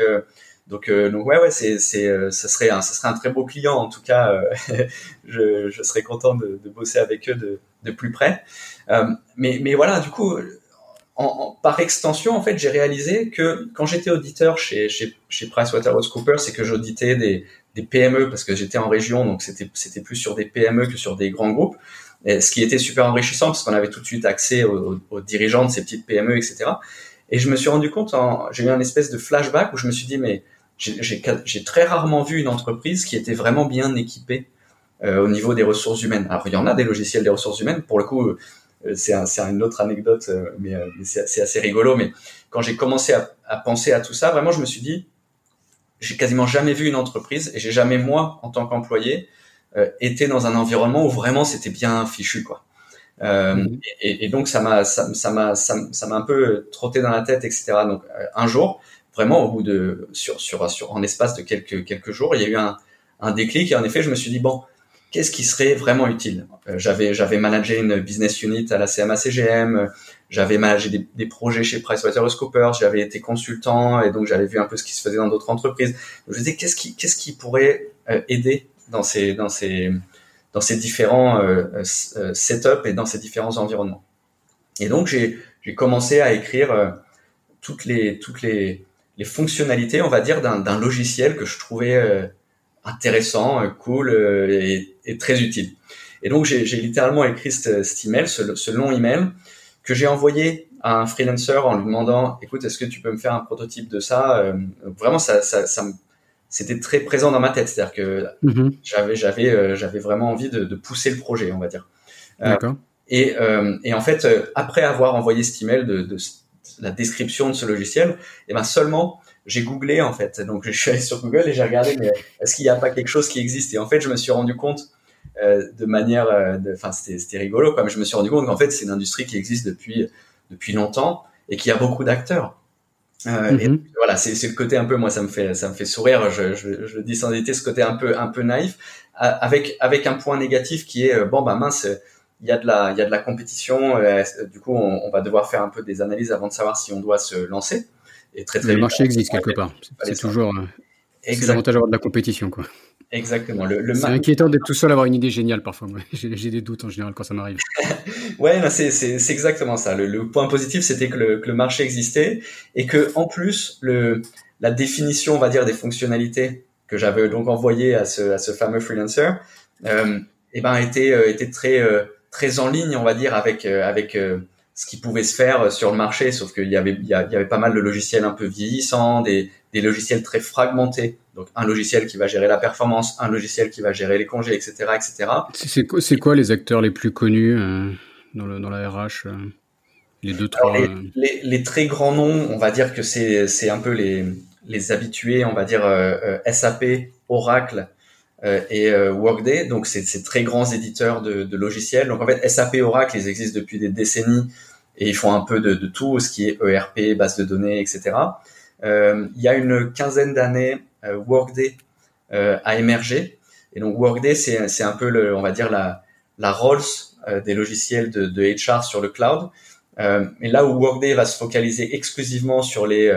donc donc ouais ouais c'est c'est ça serait un ça serait un très beau client en tout cas je je serais content de, de bosser avec eux de de plus près mais mais voilà du coup par extension, en fait, j'ai réalisé que quand j'étais auditeur chez, chez, chez PricewaterhouseCoopers, c'est que j'auditais des, des PME parce que j'étais en région, donc c'était, c'était plus sur des PME que sur des grands groupes. Ce qui était super enrichissant parce qu'on avait tout de suite accès aux, dirigeants de ces petites PME, etc. Et je me suis rendu compte, j'ai eu un espèce de flashback où je me suis dit, mais j'ai très rarement vu une entreprise qui était vraiment bien équipée euh, au niveau des ressources humaines. Alors il y en a des logiciels des ressources humaines, pour le coup, euh, c'est un, une autre anecdote, euh, mais, c'est assez rigolo. Mais quand j'ai commencé à, à, penser à tout ça, vraiment, je me suis dit, j'ai quasiment jamais vu une entreprise et j'ai jamais moi, en tant qu'employé, été dans un environnement où vraiment c'était bien fichu, quoi. Euh, mhm. et, et, donc ça m'a ça, ça m'a ça m'a un peu trotté dans la tête, etc. Donc un jour, vraiment au bout de sur sur sur en espace de quelques quelques jours, il y a eu un un déclic et en effet je me suis dit bon qu'est-ce qui serait vraiment utile? Euh, J'avais j'avais managé une business unit à la CMA CGM, j'avais managé des, des, projets chez PricewaterhouseCoopers, j'avais été consultant et donc j'avais vu un peu ce qui se faisait dans d'autres entreprises. je me disais qu'est-ce qui qu'est-ce qui pourrait euh, aider dans ces dans ces dans ces différents euh, euh setups et dans ces différents environnements? Et donc j'ai j'ai commencé à écrire toutes les toutes les les fonctionnalités, on va dire, d'un logiciel que je trouvais euh, intéressant, euh, cool euh, et, et, très utile. Et donc j'ai littéralement écrit cet, email, ce, long email, que j'ai envoyé à un freelancer en lui demandant, écoute, est-ce que tu peux me faire un prototype de ça Vraiment, ça, ça, ça c'était très présent dans ma tête, c'est-à-dire que mm-hmm. j'avais j'avais j'avais vraiment envie de, de, pousser le projet, on va dire. D'accord. Et, et en fait, après avoir envoyé cet email de, de la description de ce logiciel, et eh ben seulement j'ai googlé en fait. Donc je suis allé sur Google et j'ai regardé mais est-ce qu'il n'y a pas quelque chose qui existe? Et en fait, je me suis rendu compte euh, de manière, euh, enfin c'était rigolo quoi, mais je me suis rendu compte qu'en fait c'est une industrie qui existe depuis depuis longtemps et qui a beaucoup d'acteurs. Euh, et mm-hmm. voilà, c'est le côté un peu, moi ça me fait ça me fait sourire. Je, je, je dis sans hésiter ce côté un peu un peu naïf, avec avec un point négatif qui est bon bah mince il y a de la, il y a de la compétition. Euh, du coup, on, on, va devoir faire un peu des analyses avant de savoir si on doit se lancer. Et très, très le marché existe quelque part. C'est toujours, euh, c'est l'avantage d'avoir de la compétition, quoi. Exactement. Le, le c'est inquiétant d'être tout seul, avoir une idée géniale parfois. J'ai des doutes en général quand ça m'arrive. ouais, c'est exactement ça. Le, le point positif, c'était que le, que le, marché existait et que en plus, le, la définition, on va dire, des fonctionnalités que j'avais donc envoyé à ce, à ce fameux freelancer, euh, eh ben, était, euh, était très euh, très en ligne, on va dire, avec avec ce qui pouvait se faire sur le marché, sauf qu'il y avait il y avait pas mal de logiciels un peu vieillissants, des des logiciels très fragmentés. Donc un logiciel qui va gérer la performance, un logiciel qui va gérer les congés, etc., etc. C'est quoi, les acteurs les plus connus euh, dans, le, dans la RH Les deux trois. les, les, les, très grands noms, on va dire que c'est un peu les les habitués, on va dire SAP, Oracle, euh, et euh, Workday. Donc, c'est ces très grands éditeurs de, de, logiciels. Donc, en fait, SAP, Oracle, ils existent depuis des décennies et ils font un peu de, de tout, ce qui est ERP, base de données, etc. Euh, il y a une quinzaine d'années, Workday a émergé. Et donc, Workday, c'est un peu, le, on va dire, la, la Rolls des logiciels de, de, HR sur le cloud. Euh, et là où Workday va se focaliser exclusivement sur les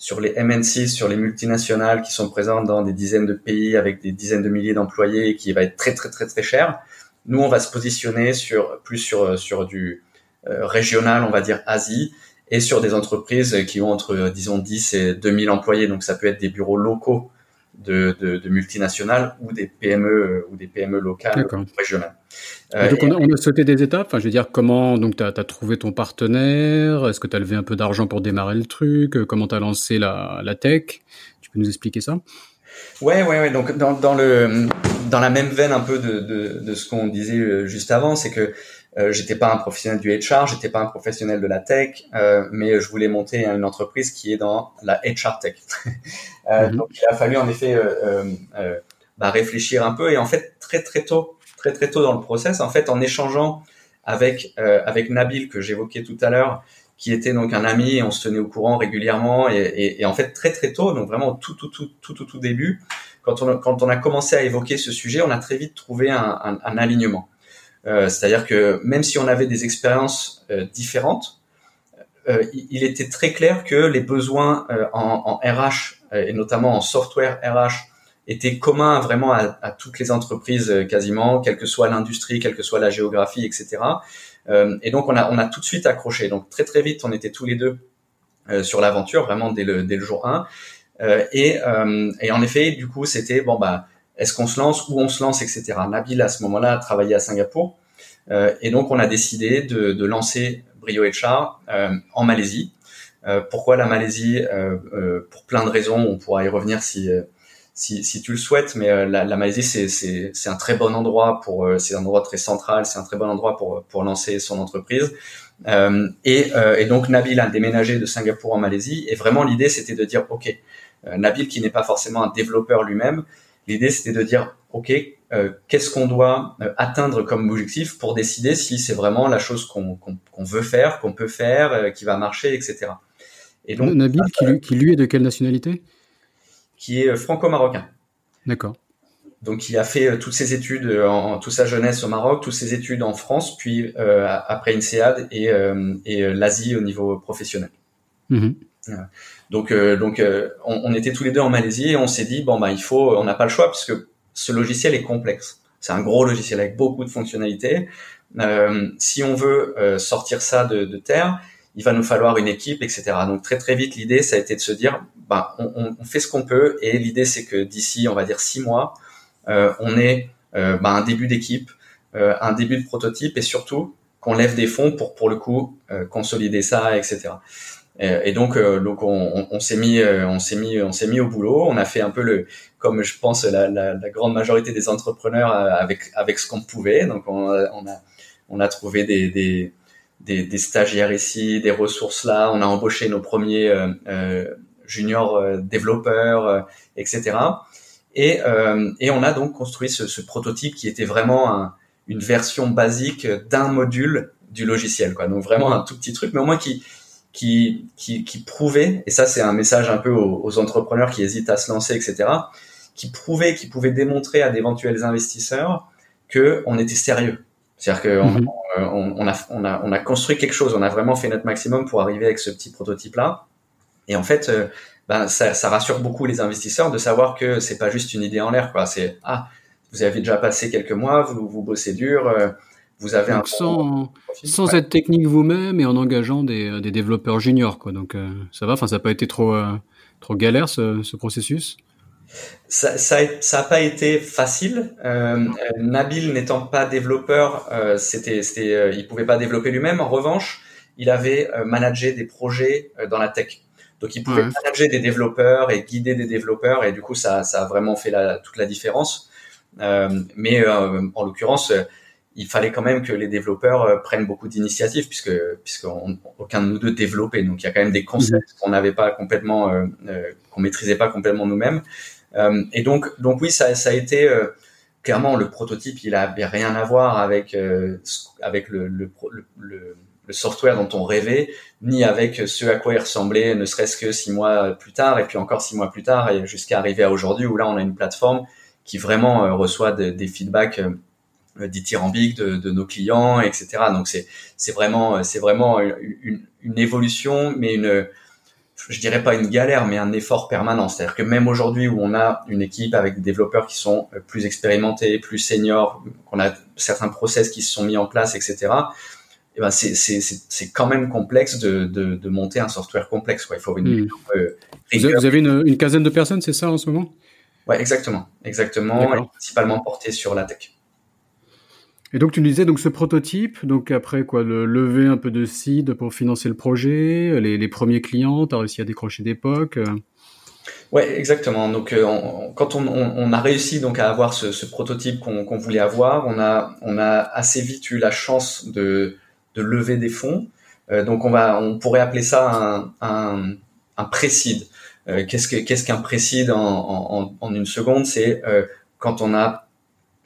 sur les MNC, sur les multinationales qui sont présentes dans des dizaines de pays avec des dizaines de milliers d'employés et qui va être très très très très cher. Nous, on va se positionner sur plus sur sur du euh, régional, on va dire Asie, et sur des entreprises qui ont entre disons 10 et 2000 employés. Donc ça peut être des bureaux locaux de, de, de, multinationales ou des PME euh, ou des PME locales régionales. Euh, donc on a, on a, sauté des étapes. Enfin, je veux dire, comment donc tu as, trouvé ton partenaire? Est-ce que tu as levé un peu d'argent pour démarrer le truc? Comment tu as lancé la, la tech? Tu peux nous expliquer ça? Ouais, ouais, ouais. Donc dans, dans le dans la même veine un peu de, de, de ce qu'on disait euh, juste avant, c'est que euh, j'étais pas un professionnel du HR, j'étais pas un professionnel de la tech, euh, mais je voulais monter une entreprise qui est dans la HR tech. euh, mhm. Donc il a fallu en effet euh, euh, bah, réfléchir un peu et en fait très très tôt, très très tôt dans le process, en fait en échangeant avec avec Nabil que j'évoquais tout à l'heure, qui était donc un ami et on se tenait au courant régulièrement et, et, et, en fait très très tôt, donc vraiment tout tout tout tout tout, tout début, quand on quand on a commencé à évoquer ce sujet, on a très vite trouvé un, un, un alignement. Euh, c'est-à-dire que même si on avait des expériences euh, différentes, euh, il était très clair que les besoins en, en, RH et notamment en software RH étaient communs vraiment à, à toutes les entreprises quasiment, quelle que soit l'industrie, quelle que soit la géographie, etc. et donc on a, on a tout de suite accroché. Donc très très vite, on était tous les deux sur l'aventure, vraiment dès le, dès le jour 1. et, et en effet, du coup, c'était bon bah est-ce qu'on se lance, où on se lance, etc. Nabil à ce moment-là travaillait à Singapour euh, et donc on a décidé de, lancer Brio HR euh, en Malaisie. pourquoi la Malaisie? Pour plein de raisons, on pourra y revenir si si, tu le souhaites, mais la, la Malaisie c'est un très bon endroit pour c'est un endroit très central, c'est un très bon endroit pour pour lancer son entreprise. Euh, et, et, donc Nabil a déménagé de Singapour en Malaisie et vraiment l'idée c'était de dire ok Nabil qui n'est pas forcément un développeur lui-même L'idée, c'était de dire, OK, euh, qu'est-ce qu'on doit euh, atteindre comme objectif pour décider si c'est vraiment la chose qu'on veut faire, qu'on peut faire, euh, qui va marcher, etc. Et donc, Nabil, qui, lui, qui lui est de quelle nationalité? Qui est franco-marocain. D'accord. Donc, il a fait toutes ses études, en, toute sa jeunesse au Maroc, toutes ses études en France, puis après INSEAD et, et l'Asie au niveau professionnel. Mmh. Donc, euh, donc euh, on, était tous les deux en Malaisie et on s'est dit bon bah il faut, on n'a pas le choix puisque ce logiciel est complexe. C'est un gros logiciel avec beaucoup de fonctionnalités. Euh, si on veut euh, sortir ça de, terre, il va nous falloir une équipe, etc. Donc très très vite l'idée ça a été de se dire bah on, fait ce qu'on peut et l'idée c'est que d'ici on va dire six mois on ait bah, un début d'équipe, un début de prototype et surtout qu'on lève des fonds pour pour le coup consolider ça, etc. Euh, et donc, euh, donc on, on, s'est mis, euh, on s'est mis, on s'est mis au boulot. On a fait un peu le, comme je pense la, la, la grande majorité des entrepreneurs avec avec ce qu'on pouvait. Donc on, on, a on a trouvé des, des des, des, stagiaires ici, des ressources là. On a embauché nos premiers euh, juniors développeurs, etc. Et, et on a donc construit ce, ce prototype qui était vraiment un, une version basique d'un module du logiciel, quoi. Donc vraiment un tout petit truc, mais au moins qui qui, qui, qui prouvait, et ça c'est un message un peu aux, entrepreneurs qui hésitent à se lancer, etc., qui prouvait, qui pouvait démontrer à d'éventuels investisseurs que on était sérieux. C'est-à-dire qu'on mhm. on, on, a, on, a, on a construit quelque chose, on a vraiment fait notre maximum pour arriver avec ce petit prototype-là. Et en fait, euh, ben, ça, ça, rassure beaucoup les investisseurs de savoir que c'est pas juste une idée en l'air. quoi. C'est ah, vous avez déjà passé quelques mois, vous, vous bossez dur. Euh, vous avez un sans, sans être technique vous-même et en engageant des, euh, des développeurs juniors quoi. Donc euh, ça va. Enfin ça n'a pas été trop euh, trop galère ce, ce processus? Ça, ça, ça a pas été facile. Euh, Nabil n'étant pas développeur, c'était, c'était, il pouvait pas développer lui-même. En revanche, il avait managé des projets dans la tech. Donc il pouvait manager des développeurs et guider des développeurs et du coup ça, ça a vraiment fait la, toute la différence. mais en l'occurrence, il fallait quand même que les développeurs euh, prennent beaucoup d'initiatives puisque puisque aucun de nous deux développait. Donc il y a quand même des concepts mhm. qu'on n'avait pas complètement, euh, euh, qu'on maîtrisait pas complètement nous-mêmes. Euh, et donc donc oui, ça ça a été euh, clairement le prototype. Il avait rien à voir avec avec le le, le le, software dont on rêvait, ni avec ce à quoi il ressemblait, ne serait-ce que six mois plus tard, et puis encore six mois plus tard, et jusqu'à arriver à aujourd'hui où là on a une plateforme qui vraiment reçoit des feedbacks euh, dithyrambique de, de nos clients, etc. Donc c'est c'est vraiment euh, c'est vraiment une, une, évolution, mais une je dirais pas une galère, mais un effort permanent. C'est-à-dire que même aujourd'hui où on a une équipe avec des développeurs qui sont euh, plus expérimentés, plus seniors, qu'on a certains process qui se sont mis en place, etc. Et eh ben c'est c'est c'est quand même complexe de, de, de monter un software complexe. Quoi. Il faut une, hmm. vous, avez une, une quinzaine de personnes, c'est ça en ce moment? Ouais, exactement, exactement, principalement porté sur la tech. Et donc tu nous disais donc ce prototype, donc après quoi, le lever un peu de seed pour financer le projet, les, premiers clients, tu as réussi à décrocher d'époque. Euh? Ouais, exactement. Donc euh, quand on, a réussi donc à avoir ce, prototype qu'on voulait avoir, on a on a assez vite eu la chance de de lever des fonds. Euh, donc on va on pourrait appeler ça un un, un pré-seed. Euh, qu'est-ce que qu'est-ce qu'un pré-seed en, en, en, une seconde? C'est quand on a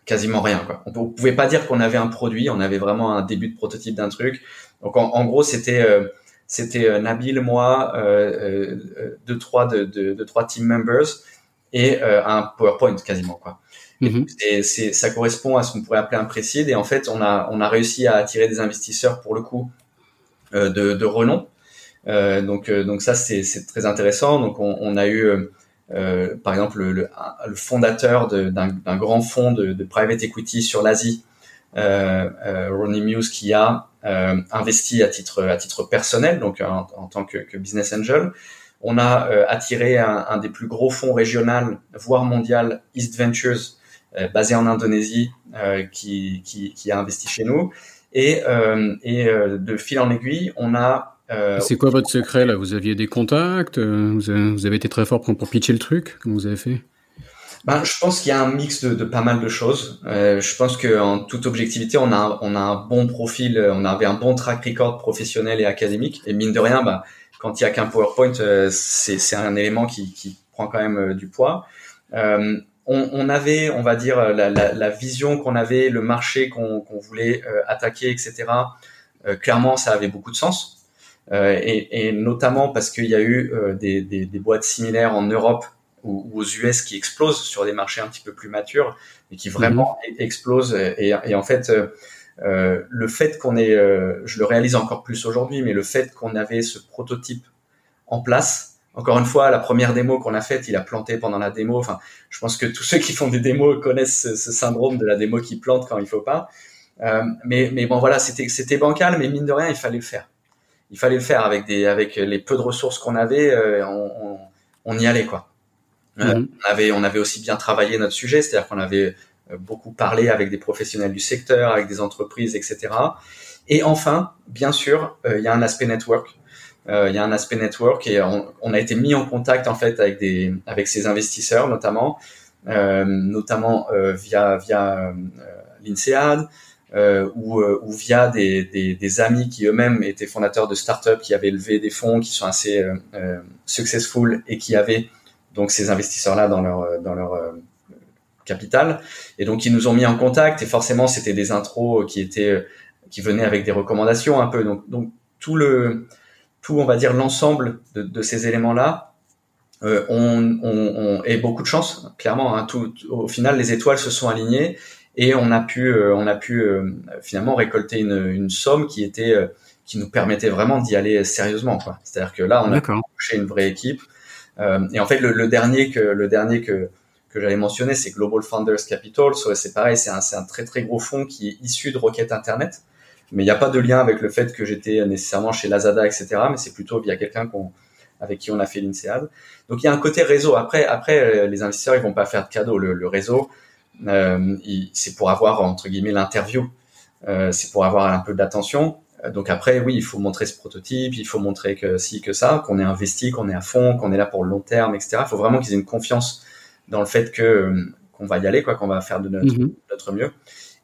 quasiment rien. Quoi. On, pouvait pas dire qu'on avait un produit, on avait vraiment un début de prototype d'un truc. Donc en, gros, c'était euh, c'était euh, Nabil, moi, euh, euh, deux trois de, de, de, trois team members et un PowerPoint quasiment quoi. Mm et c'est ça correspond à ce qu'on pourrait appeler un précide. Et en fait, on a on a réussi à attirer des investisseurs pour le coup de, de renom. donc donc ça c'est c'est très intéressant. Donc on, on a eu euh, par exemple, le, le, fondateur d'un grand fonds de, de, private equity sur l'Asie, euh, euh, Ronnie Muse, qui a euh, investi à titre à titre personnel, donc en, en tant que, que, business angel. On a euh, attiré un, un, des plus gros fonds régional, voire mondial, East Ventures, basé en Indonésie, qui, qui, qui, a investi chez nous. Et, et de fil en aiguille, on a c'est quoi votre secret là? Vous aviez des contacts? Vous avez, été très fort pour, pour pitcher le truc? Comment vous avez fait? Ben, je pense qu'il y a un mix de, de pas mal de choses. Euh, je pense qu'en toute objectivité, on a, on a un bon profil, on avait un bon track record professionnel et académique. Et mine de rien, ben, quand il y a qu'un PowerPoint, euh, c'est un élément qui, qui, prend quand même euh, du poids. Euh, on, on, avait, on va dire, la, la, la vision qu'on avait, le marché qu'on qu'on voulait euh, attaquer, etc. clairement, ça avait beaucoup de sens. Et, et, notamment parce qu'il y a eu des, des, des boîtes similaires en Europe ou, aux US qui explosent sur des marchés un petit peu plus matures et qui vraiment mhm. explosent. Et, et, en fait, euh, euh, le fait qu'on ait, euh, je le réalise encore plus aujourd'hui, mais le fait qu'on avait ce prototype en place, encore une fois, la première démo qu'on a faite, il a planté pendant la démo. Enfin, je pense que tous ceux qui font des démos connaissent ce, ce syndrome de la démo qui plante quand il faut pas. Euh, mais, mais bon, voilà, c'était bancal, mais mine de rien, il fallait le faire. Il fallait le faire avec des avec les peu de ressources qu'on avait, euh, on, on, on y allait quoi. Euh, mhm. on, avait, on avait aussi bien travaillé notre sujet, c'est-à-dire qu'on avait euh, beaucoup parlé avec des professionnels du secteur, avec des entreprises, etc. Et enfin, bien sûr, euh, il y a un aspect network. Il y a un aspect network et on, a été mis en contact en fait avec des avec ces investisseurs notamment, notamment via via l'INSEAD, euh, ou, ou, via des, des, des amis qui eux-mêmes étaient fondateurs de startups, qui avaient levé des fonds, qui sont assez euh, successful et qui avaient donc ces investisseurs-là dans leur euh, dans leur euh, capital. Et donc ils nous ont mis en contact et forcément c'était des intros qui étaient euh, qui venaient avec des recommandations un peu. Donc donc tout le tout on va dire l'ensemble de, de, ces éléments-là euh, on, on, on, et beaucoup de chance clairement. Hein, tout, au final les étoiles se sont alignées et on a pu on a pu finalement récolter une, une somme qui était qui nous permettait vraiment d'y aller sérieusement. C'est-à-dire que là on a touché une vraie équipe. Euh, et en fait, le, le, dernier que le dernier que que j'avais mentionné, c'est Global Founders Capital. C'est pareil, c'est un, un, très très gros fonds qui est issu de Rocket Internet, mais il n'y a pas de lien avec le fait que j'étais nécessairement chez Lazada, etc. Mais c'est plutôt via quelqu'un qu'on avec qui on a fait l'INSEAD. Donc il y a un côté réseau. Après, après euh, les investisseurs ils vont pas faire de cadeaux. Le, le réseau, euh, c'est pour avoir entre guillemets l'interview, euh, c'est pour avoir un peu d'attention. Euh, donc après, oui, il faut montrer ce prototype, il faut montrer que si, que ça, qu'on est investi, qu'on est à fond, qu'on est là pour le long terme, etc. Il faut vraiment qu'ils aient une confiance dans le fait que euh, qu'on va y aller, quoi, qu'on va faire de notre, mhm. notre, mieux.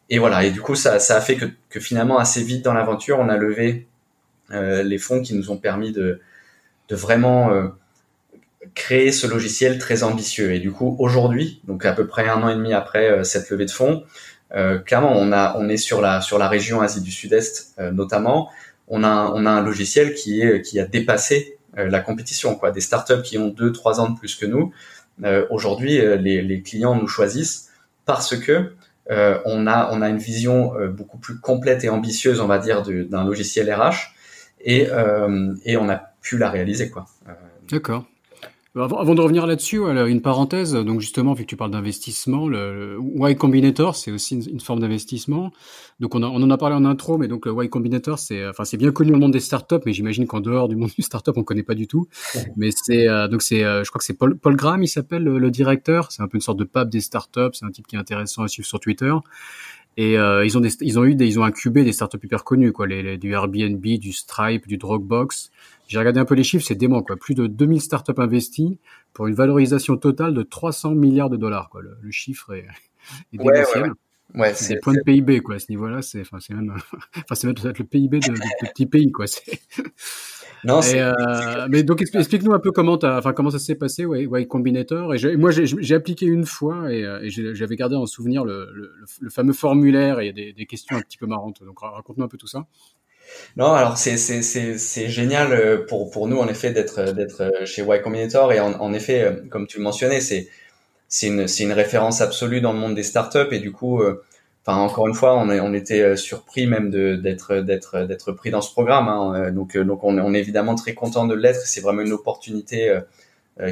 Et voilà. Et du coup, ça, ça a fait que, que finalement, assez vite dans l'aventure, on a levé euh, les fonds qui nous ont permis de, de vraiment euh, créer ce logiciel très ambitieux. Et du coup, aujourd'hui, donc à peu près un an et demi après euh, cette levée de fonds, euh, clairement, on a, on est sur la sur la région Asie du Sud-Est euh, notamment. On a on a un logiciel qui est qui a dépassé euh, la compétition. Quoi, des startups qui ont deux trois ans de plus que nous. Aujourd'hui, les, les clients nous choisissent parce que on a on a une vision beaucoup plus complète et ambitieuse, on va dire, d'un logiciel RH et et on a pu la réaliser quoi. D'accord. Avant, de revenir là-dessus, une parenthèse. Donc justement, vu que tu parles d'investissement, le, Y Combinator, c'est aussi une, forme d'investissement. Donc on, on, en a parlé en intro, mais donc le Y Combinator, c'est enfin c'est bien connu au monde des startups, mais j'imagine qu'en dehors du monde du startup, on connaît pas du tout. Mais c'est euh, donc c'est, euh, je crois que c'est Paul, Paul Graham, il s'appelle le, directeur. C'est un peu une sorte de pape des startups. C'est un type qui est intéressant à suivre sur Twitter. Et euh, ils ont des, ils ont eu des, ils ont incubé des startups hyper connues quoi, les, les, du Airbnb, du Stripe, du Dropbox. J'ai regardé un peu les chiffres, c'est dément quoi. Plus de 2000 startups investies pour une valorisation totale de 300 milliards de dollars quoi. Le, le chiffre est, est ouais, ouais, ouais. c'est point de PIB quoi. À ce niveau-là, c'est enfin c'est même enfin c'est même peut-être le PIB de, de, de petits pays quoi. Non, euh, mais donc explique-nous un peu comment, enfin comment ça s'est passé, ouais, ouais, Combinator. Et moi, j'ai appliqué une fois et, euh, et j'avais gardé en souvenir le, le, le, fameux formulaire et il y a des, des, questions un petit peu marrantes. Donc raconte-nous un peu tout ça. Non, alors c'est génial euh, pour nous en effet d'être d'être chez Y Combinator et en, effet comme tu le mentionnais c'est une référence absolue dans le monde des startups et du coup Enfin, encore une fois, on, était euh, surpris même d'être pris dans ce programme. Hein. Euh, donc euh, donc on, on, est évidemment très content de l'être. C'est vraiment une opportunité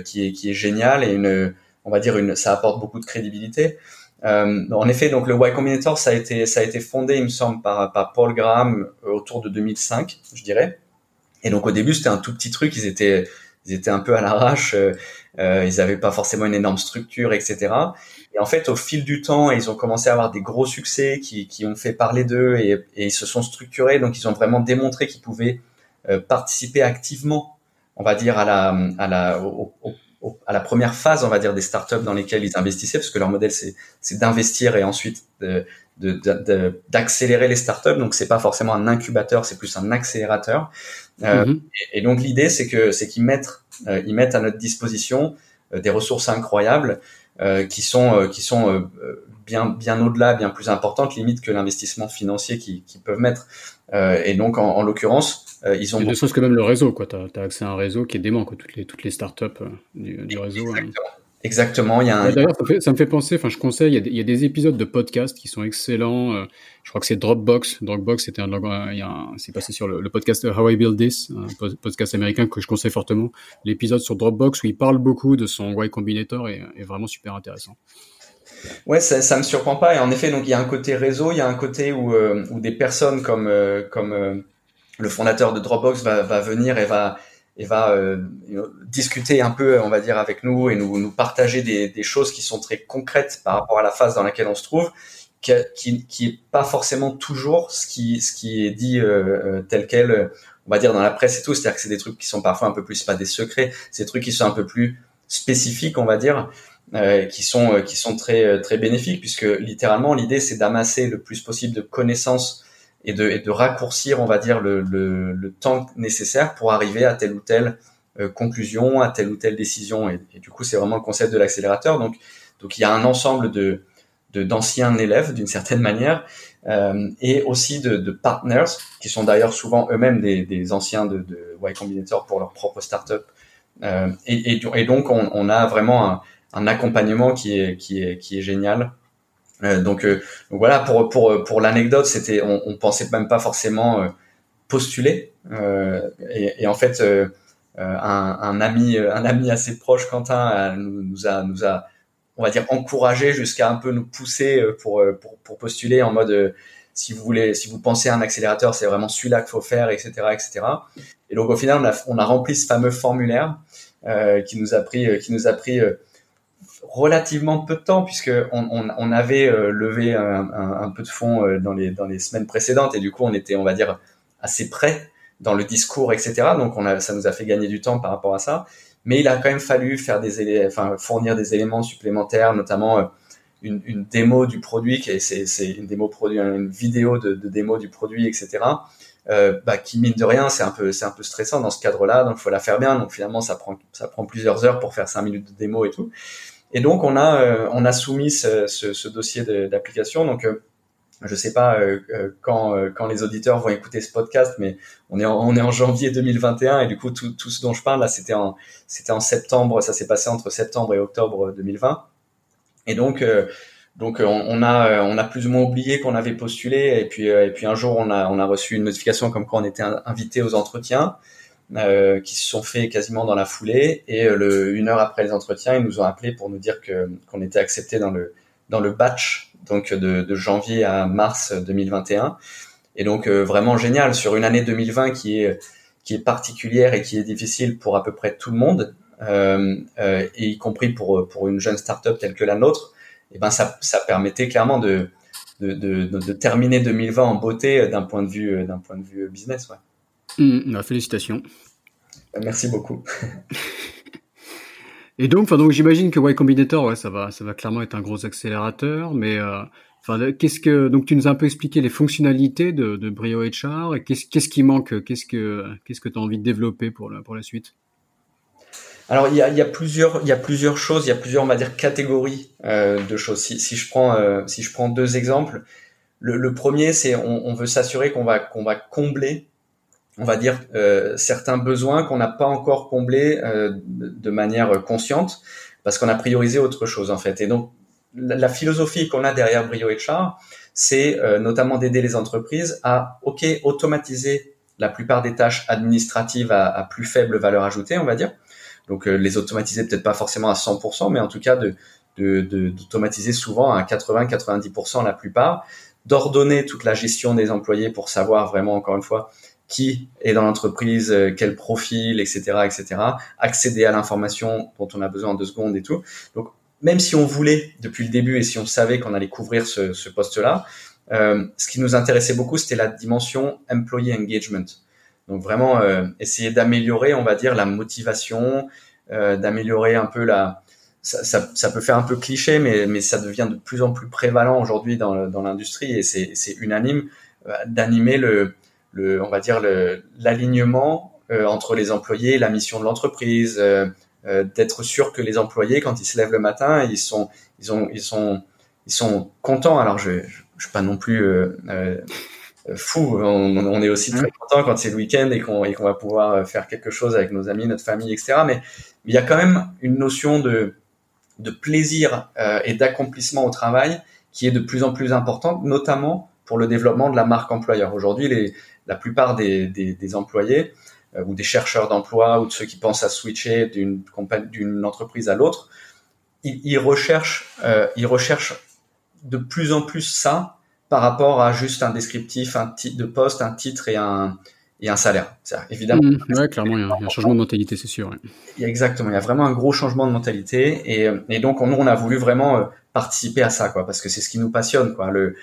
qui est qui est géniale et une on va dire une ça apporte beaucoup de crédibilité. Euh, en effet, donc le Y Combinator, ça a été ça a été fondé, il me semble, par par Paul Graham autour de 2005, je dirais. Et donc au début, c'était un tout petit truc. Ils étaient ils étaient un peu à l'arrache. Euh, ils n'avaient pas forcément une énorme structure, etc. Et en fait, au fil du temps, ils ont commencé à avoir des gros succès qui, qui ont fait parler d'eux et, et, ils se sont structurés. Donc, ils ont vraiment démontré qu'ils pouvaient participer activement, on va dire à la à la à la première phase, on va dire, des startups dans lesquelles ils investissaient, parce que leur modèle, c'est d'investir et ensuite d'accélérer de, de, les startups. Donc, c'est pas forcément un incubateur, c'est plus un accélérateur. Euh, mhm. et, donc, l'idée, c'est que c'est qu'ils mettent, euh, ils mettent à notre disposition euh, des ressources incroyables euh, qui sont, qui sont bien, bien au-delà, bien plus importantes, limite que l'investissement financier qu'ils peuvent mettre. et donc, en, en l'occurrence, euh, ils ont. Ne serait que même le réseau, quoi. T'as as accès à un réseau qui est dément, quoi. Toutes les toutes les startups euh, du, du réseau. Hein. Exactement. Il y a un... D'ailleurs, ça, ça, me fait penser, enfin, je conseille, il y, a des, il y, a des épisodes de podcast qui sont excellents. Euh, je crois que c'est Dropbox. Dropbox, c'était un, y a c'est passé sur le, le, podcast How I Build This, un podcast américain que je conseille fortement. L'épisode sur Dropbox où il parle beaucoup de son Y Combinator est, est vraiment super intéressant. Ouais, ça, ça me surprend pas. Et en effet, donc il y a un côté réseau, il y a un côté où, euh, où des personnes comme, euh, comme le fondateur de Dropbox va, va venir et va et va euh, discuter un peu, on va dire, avec nous et nous, nous partager des, des, choses qui sont très concrètes par rapport à la phase dans laquelle on se trouve, qui, qui, qui est pas forcément toujours ce qui, ce qui est dit euh, euh tel quel, on va dire, dans la presse et tout. C'est-à-dire que c'est des trucs qui sont parfois un peu plus, pas des secrets, c'est des trucs qui sont un peu plus spécifiques, on va dire, euh, qui sont, euh, qui sont très, très bénéfiques, puisque littéralement, l'idée, c'est d'amasser le plus possible de connaissances et de, et de raccourcir, on va dire, le, le, le, temps nécessaire pour arriver à telle ou telle euh, conclusion, à telle ou telle décision. Et, du coup, c'est vraiment le concept de l'accélérateur. Donc, donc, il y a un ensemble de d'anciens élèves, d'une certaine manière, euh, et aussi de, de, partners, qui sont d'ailleurs souvent eux-mêmes des, des, anciens de, de Y Combinator pour leur propre startup. Euh, et, et, et, donc, on, on a vraiment un, un, accompagnement qui est, qui est, qui est génial euh, donc, euh, voilà pour pour pour l'anecdote, c'était on, on pensait même pas forcément euh, postuler. Et, et, en fait un, un, ami un ami assez proche Quentin nous, nous, a nous a on va dire encouragé jusqu'à un peu nous pousser pour pour, pour postuler en mode si vous voulez si vous pensez à un accélérateur c'est vraiment celui-là qu'il faut faire etc etc et donc au final on a on a rempli ce fameux formulaire qui nous a pris qui nous a pris relativement peu de temps puisque on, on, on avait euh, levé un, un, peu de fonds euh, dans les dans les semaines précédentes et du coup on était on va dire assez près dans le discours etc donc on a ça nous a fait gagner du temps par rapport à ça. Mais il a quand même fallu faire des enfin fournir des éléments supplémentaires notamment euh, une, une démo du produit qui c'est c'est une démo produit une vidéo de, de démo du produit etc euh, bah, qui mine de rien c'est un peu c'est un peu stressant dans ce cadre là donc faut la faire bien. Donc finalement ça prend ça prend plusieurs heures pour faire cinq minutes de démo et tout et donc on a euh, on a soumis ce, ce, ce dossier d'application. Donc euh, je sais pas euh, quand quand les auditeurs vont écouter ce podcast, mais on est en, on est en janvier 2021 et du coup tout, tout ce dont je parle là c'était en c'était en septembre. Ça s'est passé entre septembre et octobre 2020. Et donc donc on, a on a plus ou moins oublié qu'on avait postulé et puis et puis un jour on a on a reçu une notification comme quoi on était invité aux entretiens. Euh, qui se sont faits quasiment dans la foulée. Et euh, le, une heure après les entretiens, ils nous ont appelé pour nous dire que qu'on était accepté dans le dans le batch donc de, de janvier à mars 2021. Et donc euh, vraiment génial sur une année 2020 qui est qui est particulière et qui est difficile pour à peu près tout le monde, euh, et y compris pour pour une jeune startup telle que la nôtre. Et ben ça ça permettait clairement de de, de, de terminer 2020 en beauté d'un point de vue d'un point de vue business. Ouais. Mmh, bah, félicitations. Merci beaucoup. Et donc, donc j'imagine que Y Combinator, ouais, ça va, ça va clairement être un gros accélérateur, mais euh, enfin, qu'est-ce que donc tu nous as un peu expliqué les fonctionnalités de, de Brio HR et qu'est-ce, qu'est-ce qui manque, qu'est-ce que qu'est-ce que tu as envie de développer pour la pour la suite? Alors il y a, il y a plusieurs il y a plusieurs choses, il y a plusieurs on va dire catégories euh, de choses. Si, si je prends euh, si je prends deux exemples, le, le premier c'est on, on veut s'assurer qu'on va qu'on va combler on va dire, euh, certains besoins qu'on n'a pas encore comblés euh, de manière consciente, parce qu'on a priorisé autre chose en fait. Et donc, la, philosophie qu'on a derrière Brio HR, c'est euh, notamment d'aider les entreprises à, ok, automatiser la plupart des tâches administratives à, plus faible valeur ajoutée, on va dire. Donc, les automatiser peut-être pas forcément à 100%, mais en tout cas de d'automatiser de, souvent à 80-90% la plupart, d'ordonner toute la gestion des employés pour savoir vraiment, encore une fois, qui est dans l'entreprise, euh, quel profil, etc., etc. Accéder à l'information dont on a besoin en deux secondes et tout. Donc, même si on voulait depuis le début et si on savait qu'on allait couvrir ce, ce poste-là, euh, ce qui nous intéressait beaucoup, c'était la dimension employee engagement. Donc vraiment essayer d'améliorer, on va dire, la motivation, d'améliorer un peu la, ça, ça, ça, peut faire un peu cliché, mais, mais ça devient de plus en plus prévalent aujourd'hui dans, dans l'industrie et c'est unanime d'animer le, le, on va dire l'alignement entre les employés, la mission de l'entreprise, euh, d'être sûr que les employés, quand ils se lèvent le matin, ils sont, ils ont, ils sont, ils sont contents. Alors je, je, je suis pas non plus euh, euh fou. On, on, est aussi très mmh. content quand c'est le week-end et qu'on qu'on va pouvoir faire quelque chose avec nos amis, notre famille, etc. Mais, il y a quand même une notion de, de plaisir euh, et d'accomplissement au travail qui est de plus en plus importante, notamment pour le développement de la marque employeur. Aujourd'hui, la plupart des, des, des employés euh, ou des chercheurs d'emploi ou de ceux qui pensent à switcher d'une d'une entreprise à l'autre, ils, ils, recherchent euh, ils recherchent de plus en plus ça par rapport à juste un descriptif, un titre de poste, un titre et un et un salaire. Évidemment. Mmh, ouais, clairement, il y, a, un changement de mentalité, c'est sûr. Exactement, il y a vraiment un gros changement de mentalité et, et donc nous on a voulu vraiment euh, participer à ça, quoi, parce que c'est ce qui nous passionne, quoi. Le,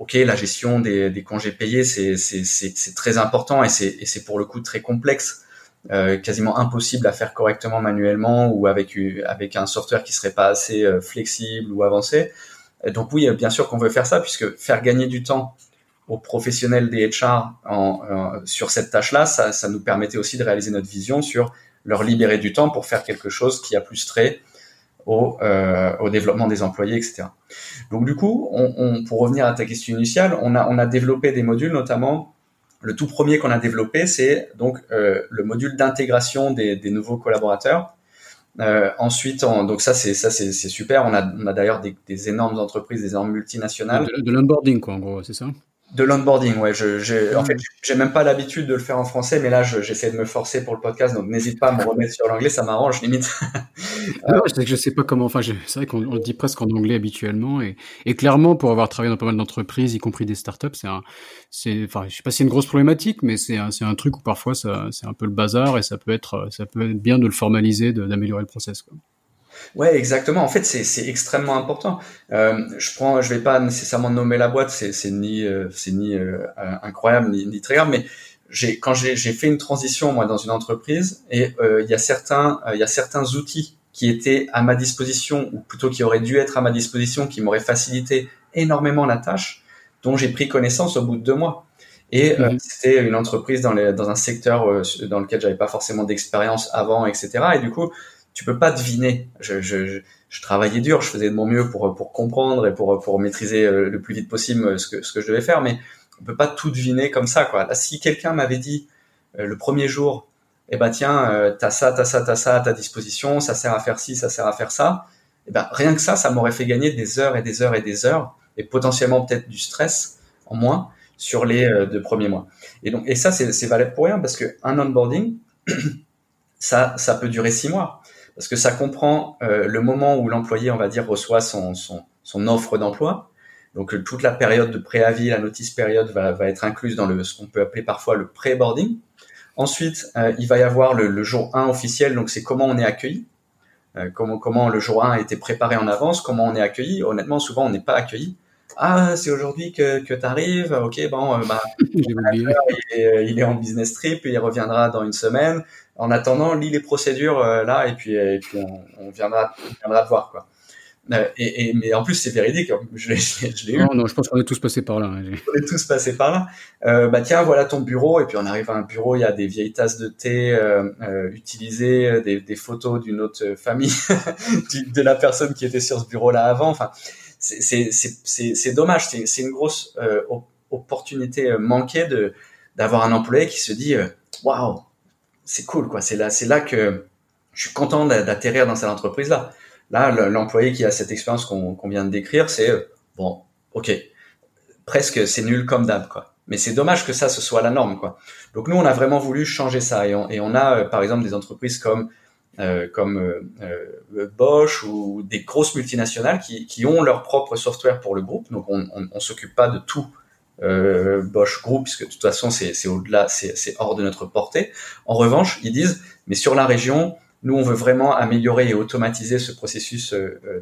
ok, la gestion des, des congés payés, c'est très important et c'est pour le coup très complexe, euh, quasiment impossible à faire correctement manuellement ou avec, avec un software qui serait pas assez euh, flexible ou avancé. donc oui, bien sûr qu'on veut faire ça, puisque faire gagner du temps aux professionnels des HR en, sur cette tâche-là, ça, ça nous permettait aussi de réaliser notre vision sur leur libérer du temps pour faire quelque chose qui a plus trait au, euh, au développement des employés, etc. Donc du coup, on, pour revenir à ta question initiale, on a, on a développé des modules, notamment le tout premier qu'on a développé, c'est donc euh, le module d'intégration des, nouveaux collaborateurs. Euh, ensuite, on, donc ça c'est ça c'est super. On a, on a d'ailleurs des, des, énormes entreprises, des énormes multinationales. De, de l'onboarding quoi, en gros, c'est ça? De l'onboarding, ouais. Je, j'ai, en fait, j'ai même pas l'habitude de le faire en français, mais là, j'essaie de me forcer pour le podcast, donc n'hésite pas à me remettre sur l'anglais, ça m'arrange limite. non, je sais je pas comment. Enfin, c'est vrai qu'on le dit presque en anglais habituellement, et, et clairement, pour avoir travaillé dans pas mal d'entreprises, y compris des startups, c'est un, c'est, enfin, je sais pas si c'est une grosse problématique, mais c'est un, c'est un truc où parfois ça, c'est un peu le bazar, et ça peut être, ça peut être bien de le formaliser, d'améliorer le process. Quoi. Ouais, exactement. En fait, c'est extrêmement important. Euh, je prends, je vais pas nécessairement nommer la boîte, c'est ni euh, c'est ni euh, incroyable ni, ni, très grave, mais j'ai quand j'ai fait une transition moi dans une entreprise et euh, il y a certains il y a certains outils qui étaient à ma disposition ou plutôt qui auraient dû être à ma disposition, qui m'auraient facilité énormément la tâche, dont j'ai pris connaissance au bout de deux mois. Et mmh. c'était une entreprise dans, les, dans un secteur dans lequel j'avais pas forcément d'expérience avant, etc. Et du coup, tu peux pas deviner. Je, travaillais dur, je faisais de mon mieux pour comprendre et pour maîtriser euh, le plus vite possible euh, ce que je devais faire, mais on peut pas tout deviner comme ça si quelqu'un m'avait dit euh, le premier jour, eh ben tiens, euh, t'as ça, t'as ça, t'as ça à ta disposition, ça sert à faire ci, ça sert à faire ça, eh ben rien que ça, ça m'aurait fait gagner des heures et des heures et des heures et potentiellement peut-être du stress en moins sur les deux premiers mois. Et donc et ça c'est valable pour rien parce que un onboarding ça peut durer six mois parce que ça comprend euh, le moment où l'employé, on va dire, reçoit son, son, son offre d'emploi. Donc euh, toute la période de préavis, la notice période va, va être incluse dans le, ce qu'on peut appeler parfois le pré-boarding. Ensuite, euh, il va y avoir le, le, jour 1 officiel, donc c'est comment on est accueilli, comment, comment le jour 1 a été préparé en avance, comment on est accueilli. Honnêtement, souvent on n'est pas accueilli. Ah, c'est aujourd'hui que, que tu arrives, ok, bon, bah, il, est, il est en business trip, il reviendra dans une semaine en attendant, lis les procédures euh, là et puis, et puis on, on, viendra, on viendra te voir quoi. Euh, et, et, mais en plus c'est véridique, je, je, l'ai eu. Non, non, je pense qu'on est tous passés par là. Hein, on est tous passés par là. Euh, bah tiens, voilà ton bureau et puis on arrive à un bureau, il y a des vieilles tasses de thé utilisées, des, des, photos d'une autre famille, de la personne qui était sur ce bureau-là avant. Enfin, c'est dommage, c'est une grosse opportunité manquée de d'avoir un employé qui se dit waouh c'est cool, quoi. C'est là, c'est là que je suis content d'atterrir dans cette entreprise-là. Là, l'employé qui a cette expérience qu'on vient de décrire, c'est euh, bon, ok, presque c'est nul comme d'hab, quoi. Mais c'est dommage que ça ce soit la norme, quoi. Donc nous, on a vraiment voulu changer ça et on, a, euh, par exemple, des entreprises comme euh, Bosch ou des grosses multinationales qui, qui ont leur propre software pour le groupe. Donc on, on s'occupe pas de tout euh, Bosch Group, puisque de toute façon c'est au-delà, c'est hors de notre portée. En revanche, ils disent, mais sur la région, nous on veut vraiment améliorer et automatiser ce processus euh, euh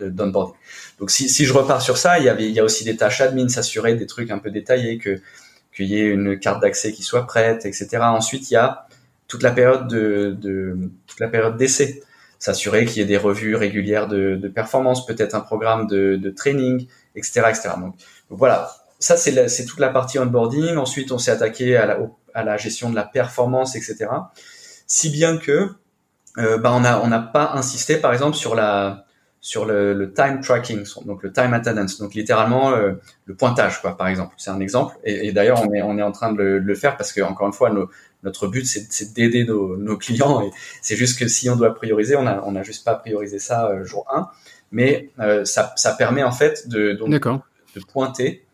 d'onboarding. Donc si, si je repars sur ça, il y avait, il y a aussi des tâches admin, s'assurer des trucs un peu détaillés que qu'il y ait une carte d'accès qui soit prête, etc. Ensuite, il y a toute la période de, de toute la période d'essai, s'assurer qu'il y ait des revues régulières de, de performance, peut-être un programme de, de training, etc., etc. Donc, voilà, ça c'est c'est toute la partie onboarding. Ensuite, on s'est attaqué à la, à la gestion de la performance, etc. Si bien que euh, bah on a on n'a pas insisté, par exemple, sur la sur le, le, time tracking, donc le time attendance, donc littéralement euh, le pointage, quoi, par exemple. C'est un exemple. Et, et d'ailleurs, on est, on est en train de le, le faire parce que encore une fois, nos, notre but, c'est d'aider nos, nos, clients. Et c'est juste que si on doit prioriser, on a, on a juste pas priorisé ça euh, jour 1. Mais euh, ça, ça permet en fait de, donc, de pointer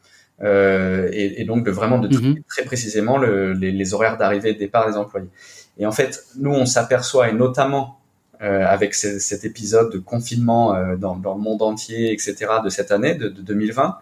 euh, et, et, donc de vraiment de mm très précisément le, les, les, horaires d'arrivée et de départ des employés. Et en fait, nous, on s'aperçoit, et notamment euh, avec cet épisode de confinement euh, dans, dans, le monde entier, etc., de cette année, de, de 2020,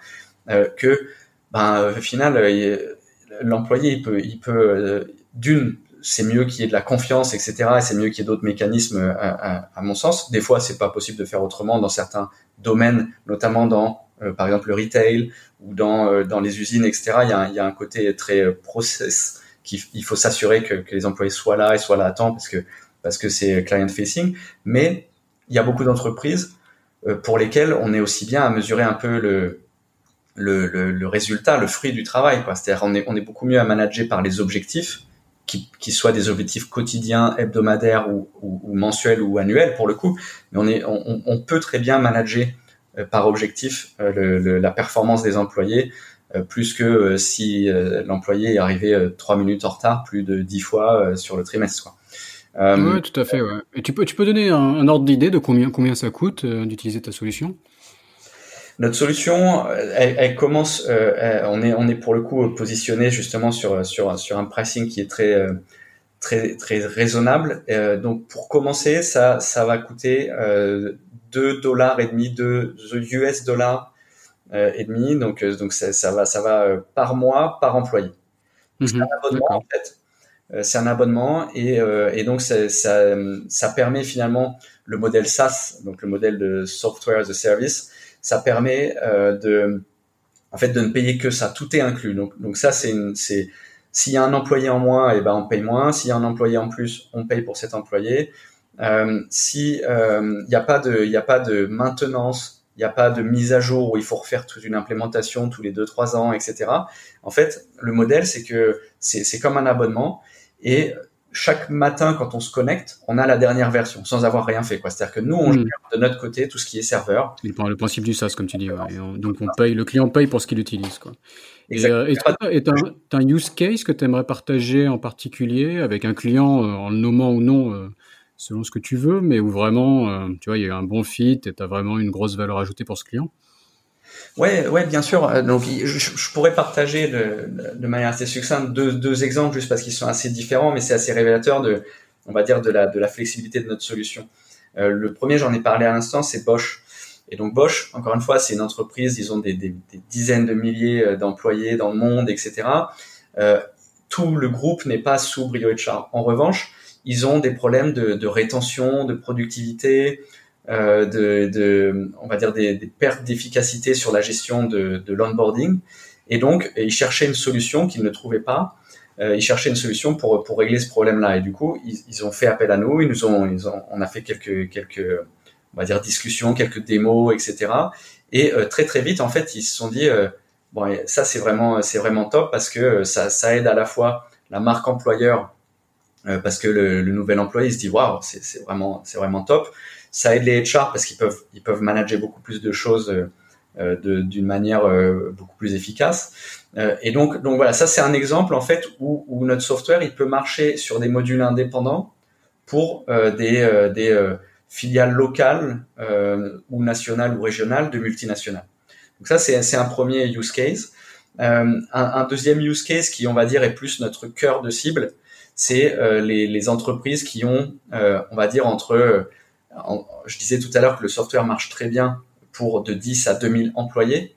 euh, que, ben, au final, l'employé, il peut, il peut d'une, c'est mieux qu'il y ait de la confiance, etc., et c'est mieux qu'il y ait d'autres mécanismes, à, à, mon sens. Des fois, c'est pas possible de faire autrement dans certains domaines, notamment dans, par exemple, le retail ou dans, dans les usines, etc. Il y a, il y a un côté très process qu'il faut s'assurer que, que, les employés soient là et soient là à temps parce que parce que c'est client facing, mais il y a beaucoup d'entreprises euh, pour lesquelles on est aussi bien à mesurer un peu le, le, le, résultat, le fruit du travail. C'est-à-dire on est, on est beaucoup mieux à manager par les objectifs, qui, qui soient des objectifs quotidiens, hebdomadaires ou, ou, ou, mensuels ou annuels pour le coup, mais on, est, on, on peut très bien manager euh, par objectif euh, le, la performance des employés, plus que si l'employé est arrivé trois minutes en retard plus de dix fois sur le trimestre. Quoi. Euh, oui, tout à fait. Ouais. Et tu peux, tu peux donner un, un ordre d'idée de combien, combien ça coûte euh, d'utiliser ta solution? Notre solution, elle, elle commence, euh, on est, on est pour le coup positionné justement sur, sur, sur un pricing qui est très, euh, très, très raisonnable. Euh, donc pour commencer, ça, ça va coûter 2 dollars et demi, 2 US dollars et demi. Donc, donc ça, ça va, ça va par mois, par employé. Mm -hmm. C'est un abonnement en fait. Euh, c'est un abonnement et, euh, et donc ça, ça, permet finalement le modèle SaaS, donc le modèle de software as a service, ça permet euh, de en fait de ne payer que ça, tout est inclus. Donc, donc ça c'est c'est s'il y a un employé en moins, et eh ben on paye moins. S'il y a un employé en plus, on paye pour cet employé. Euh, si il n'y a pas de il a pas de maintenance, il n'y a pas de mise à jour où il faut refaire toute une implémentation tous les deux trois ans, etc. En fait, le modèle c'est que c'est comme un abonnement et chaque matin, quand on se connecte, on a la dernière version, sans avoir rien fait. C'est-à-dire que nous, on mmh. gère de notre côté tout ce qui est serveur. Le principe du SaaS, comme tu dis. Ouais. donc, on paye, le client paye pour ce qu'il utilise. Quoi. Et euh, tu as, un use case que tu aimerais partager en particulier avec un client, euh, en le nommant ou non, euh, selon ce que tu veux, mais où vraiment, euh, tu vois, il y a un bon fit et tu as vraiment une grosse valeur ajoutée pour ce client Ouais, ouais, bien sûr. Euh, donc, je, pourrais partager de, manière assez succincte deux, deux exemples juste parce qu'ils sont assez différents, mais c'est assez révélateur de, on va dire, de la, de la flexibilité de notre solution. Euh, le premier, j'en ai parlé à l'instant, c'est Bosch. Et donc Bosch, encore une fois, c'est une entreprise, ils ont des, des, dizaines de milliers d'employés dans le monde, etc. Tout le groupe n'est pas sous Brio HR. En revanche, ils ont des problèmes de, rétention, de productivité, euh, de, on va dire des, pertes d'efficacité sur la gestion de, l'onboarding. Et donc, ils cherchaient une solution qu'ils ne trouvaient pas. Euh, ils cherchaient une solution pour pour régler ce problème-là. Et du coup, ils, ont fait appel à nous. On a fait quelques quelques, on va dire discussions, quelques démos, etc. Et euh, très très vite, en fait, ils se sont dit bon, ça c'est vraiment c'est vraiment top parce que ça ça aide à la fois la marque employeur parce que le, le nouvel employé se dit waouh c'est vraiment c'est vraiment top ça aide les HR parce qu'ils peuvent ils peuvent manager beaucoup plus de choses euh, d'une manière euh, beaucoup plus efficace. Euh, et donc donc voilà, ça c'est un exemple en fait où, où notre software il peut marcher sur des modules indépendants pour des des filiales locales ou nationales ou régionales de multinationales. Donc ça c'est c'est un premier use case. Un, un, deuxième use case qui on va dire est plus notre cœur de cible, c'est les, les entreprises qui ont on va dire entre je disais tout à l'heure que le software marche très bien pour de 10 à 2000 employés,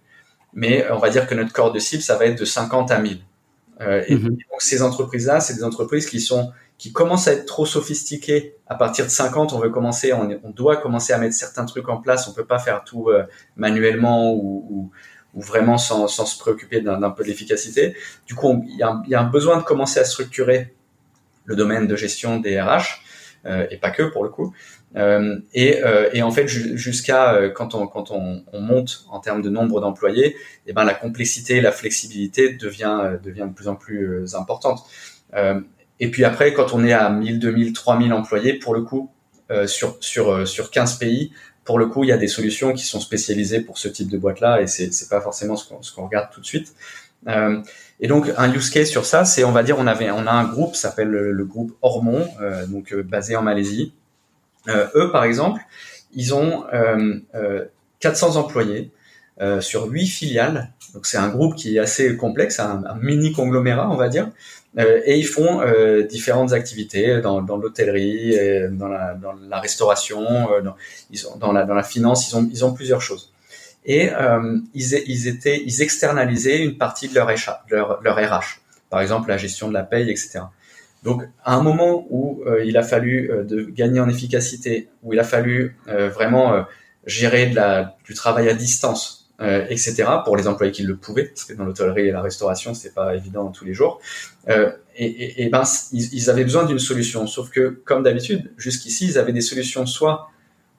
mais on va dire que notre corps de cible, ça va être de 50 à 1000. Euh, et, mm-hmm. donc ces entreprises-là, c'est des entreprises qui sont qui commencent à être trop sophistiquées. À partir de 50, on veut commencer, on, on doit commencer à mettre certains trucs en place. On peut pas faire tout euh, manuellement ou, ou, ou vraiment sans, sans se préoccuper d'un peu de l'efficacité. Du coup, il y, a, un besoin de commencer à structurer le domaine de gestion des RH, euh, et pas que pour le coup. Euh, et, euh, et, en fait, jusqu'à quand, on, quand on, on, monte en termes de nombre d'employés, et eh ben la complexité, la flexibilité devient, devient de plus en plus importante. et puis après, quand on est à 1000, 2000, 3000 employés, pour le coup, sur, sur, sur 15 pays, pour le coup, il y a des solutions qui sont spécialisées pour ce type de boîte-là, et c'est, pas forcément ce qu'on, ce qu'on regarde tout de suite. Euh, et donc un use case sur ça, c'est on va dire on avait on a un groupe s'appelle le, groupe Ormond, euh, donc basé en Malaisie, euh, eux, par exemple, ils ont 400 euh, employés euh, sur huit filiales. Donc c'est un groupe qui est assez complexe, un, mini conglomérat, on va dire. et ils font différentes activités dans, dans l'hôtellerie, dans la, dans la restauration, dans, ils dans, la, dans la finance. Ils ont, ils ont plusieurs choses. Et ils, ils, étaient, ils externalisaient une partie de leur, leur, leur RH. Par exemple, la gestion de la paye, etc. Donc, à un moment où euh, il a fallu euh, de gagner en efficacité, où il a fallu euh, vraiment gérer de la, du travail à distance, etc., pour les employés qui le pouvaient, parce que dans l'hôtellerie et la restauration, c'est pas évident tous les jours. et, et, et ben, ils, avaient besoin d'une solution. Sauf que, comme d'habitude, jusqu'ici, ils avaient des solutions soit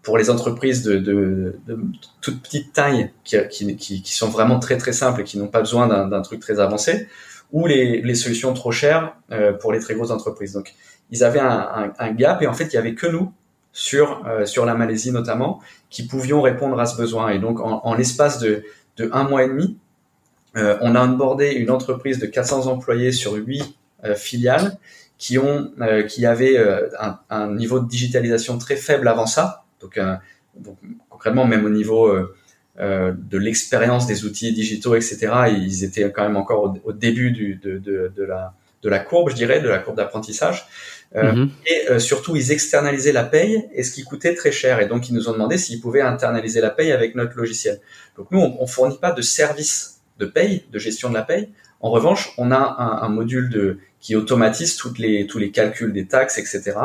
pour les entreprises de, de, de toute petite taille, qui, qui, qui, sont vraiment très très simples et qui n'ont pas besoin d'un truc très avancé, ou les, les solutions trop chères euh, pour les très grosses entreprises. Donc, ils avaient un, un, gap et en fait, il y avait que nous sur euh, sur la Malaisie notamment qui pouvions répondre à ce besoin. Et donc, en, en l'espace de, de un mois et demi, euh, on a onboardé une entreprise de 400 employés sur huit filiales qui ont qui avaient un, un, niveau de digitalisation très faible avant ça. Donc, donc concrètement, même au niveau euh, de l'expérience des outils digitaux, etc. Ils étaient quand même encore au, début du, de, de, de, la, de la courbe, je dirais, de la courbe d'apprentissage. Euh, mhm. Et euh, surtout, ils externalisaient la paye et ce qui coûtait très cher. Et donc, ils nous ont demandé s'ils pouvaient internaliser la paye avec notre logiciel. Donc, nous, on, on fournit pas de service de paye, de gestion de la paye. En revanche, on a un, un module de, qui automatise toutes les, tous les calculs des taxes, etc.,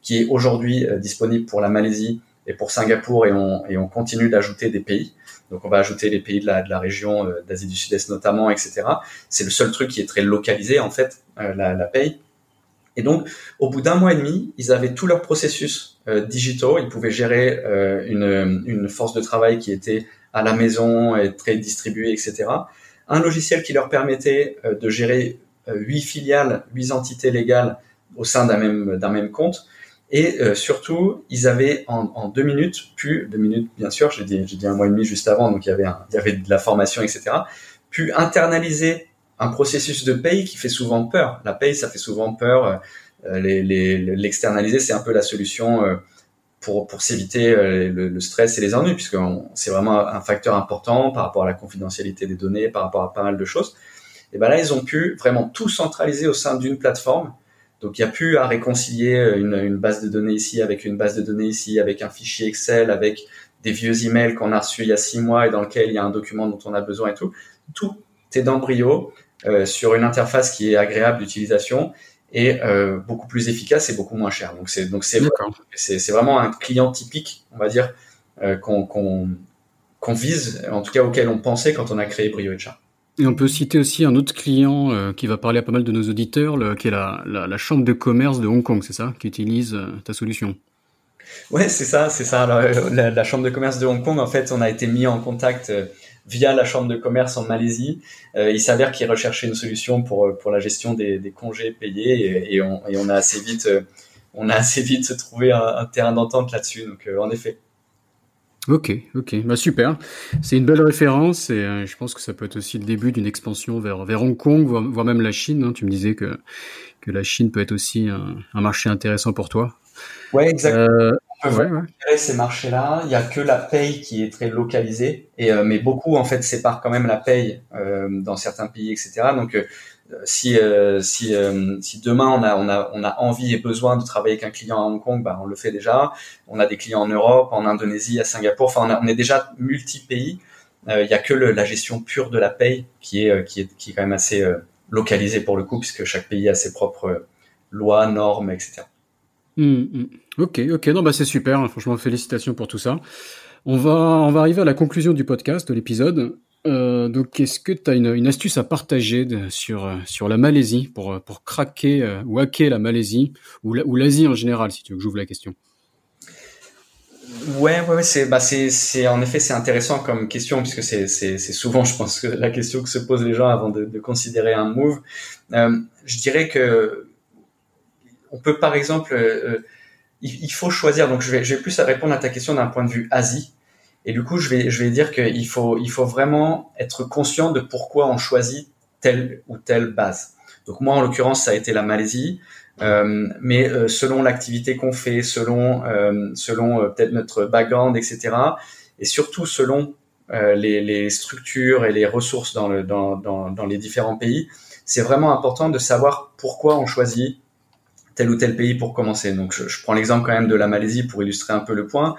qui est aujourd'hui disponible pour la Malaisie et pour Singapour et on, continue d'ajouter des pays. Donc on va ajouter les pays de la, région euh, d'Asie du Sud-Est notamment, etc. C'est le seul truc qui est très localisé en fait, euh, la, paye. Et donc au bout d'un mois et demi, ils avaient tous leurs processus euh, digitaux. Ils pouvaient gérer une, force de travail qui était à la maison et très distribuée, etc. Un logiciel qui leur permettait de gérer huit filiales, huit entités légales au sein d'un même compte et euh, surtout, ils avaient en, en, deux minutes, pu, deux minutes bien sûr, j'ai dit, dit un mois et demi juste avant, donc il y avait, il y avait de la formation, etc., pu internaliser un processus de paye qui fait souvent peur. La paye, ça fait souvent peur. Euh, les, les, l'externaliser, c'est un peu la solution euh, pour, pour s'éviter le, le, stress et les ennuis, puisque c'est vraiment un facteur important par rapport à la confidentialité des données, par rapport à pas mal de choses. Et ben là, ils ont pu vraiment tout centraliser au sein d'une plateforme donc il n'y a plus à réconcilier une, une, base de données ici avec une base de données ici, avec un fichier Excel, avec des vieux emails qu'on a reçus il y a six mois et dans lequel il y a un document dont on a besoin et tout. Tout est dans Brio euh, sur une interface qui est agréable d'utilisation et euh, beaucoup plus efficace et beaucoup moins cher. Donc c'est donc c'est c'est vraiment un client typique, on va dire, euh, qu'on qu'on vise, en tout cas auquel on pensait quand on a créé Brio HR. On peut citer aussi un autre client euh, qui va parler à pas mal de nos auditeurs, qui est la, la, chambre de commerce de Hong Kong, c'est ça, qui utilise euh, ta solution. Ouais, c'est ça, c'est ça. La, la, chambre de commerce de Hong Kong, en fait, on a été mis en contact euh, via la chambre de commerce en Malaisie. il s'avère qu'ils recherchaient une solution pour pour la gestion des, congés payés et, et, on, et, on, a assez vite on a assez vite trouvé un, un terrain d'entente là-dessus. Donc, en effet. Ok, ok, bah super. C'est une belle référence et euh, je pense que ça peut être aussi le début d'une expansion vers, vers Hong Kong, voire, même la Chine. Hein. Tu me disais que, que la Chine peut être aussi un, un marché intéressant pour toi. Ouais, exactement. Euh, on peut ouais, ces marchés-là. Il n'y a que la paye qui est très localisée, et euh, mais beaucoup en fait séparent quand même la paye dans certains pays, etc. Donc si euh, si euh, si demain on a on a on a envie et besoin de travailler avec un client à Hong Kong, bah on le fait déjà. On a des clients en Europe, en Indonésie, à Singapour. Enfin, on, est déjà multi pays. Euh, il y a que la gestion pure de la paye qui est qui est qui est quand même assez localisée pour le coup, puisque chaque pays a ses propres lois, normes, etc. Mmh, mmh. Ok, ok, non bah c'est super. Franchement, félicitations pour tout ça. On va on va arriver à la conclusion du podcast de l'épisode. Euh, donc, est-ce que tu as une, astuce à partager sur, sur la Malaisie pour, pour craquer euh, ou hacker la Malaisie ou l'Asie en général, si tu veux que j'ouvre la question? Ouais, ouais, c'est, bah, c'est, en effet, c'est intéressant comme question puisque c'est, c'est, souvent, je pense la question que se posent les gens avant de, considérer un move. Euh, je dirais que on peut, par exemple, il, faut choisir. Donc, je vais, je vais plus répondre à ta question d'un point de vue Asie. Et du coup, je vais, je vais dire qu'il faut, il faut vraiment être conscient de pourquoi on choisit telle ou telle base. Donc moi, en l'occurrence, ça a été la Malaisie. Euh, mais euh, selon l'activité qu'on fait, selon, euh, selon peut-être notre background, etc., et surtout selon les, structures et les ressources dans, le, dans, dans, dans les différents pays, c'est vraiment important de savoir pourquoi on choisit tel ou tel pays pour commencer. Donc je prends l'exemple quand même de la Malaisie pour illustrer un peu le point.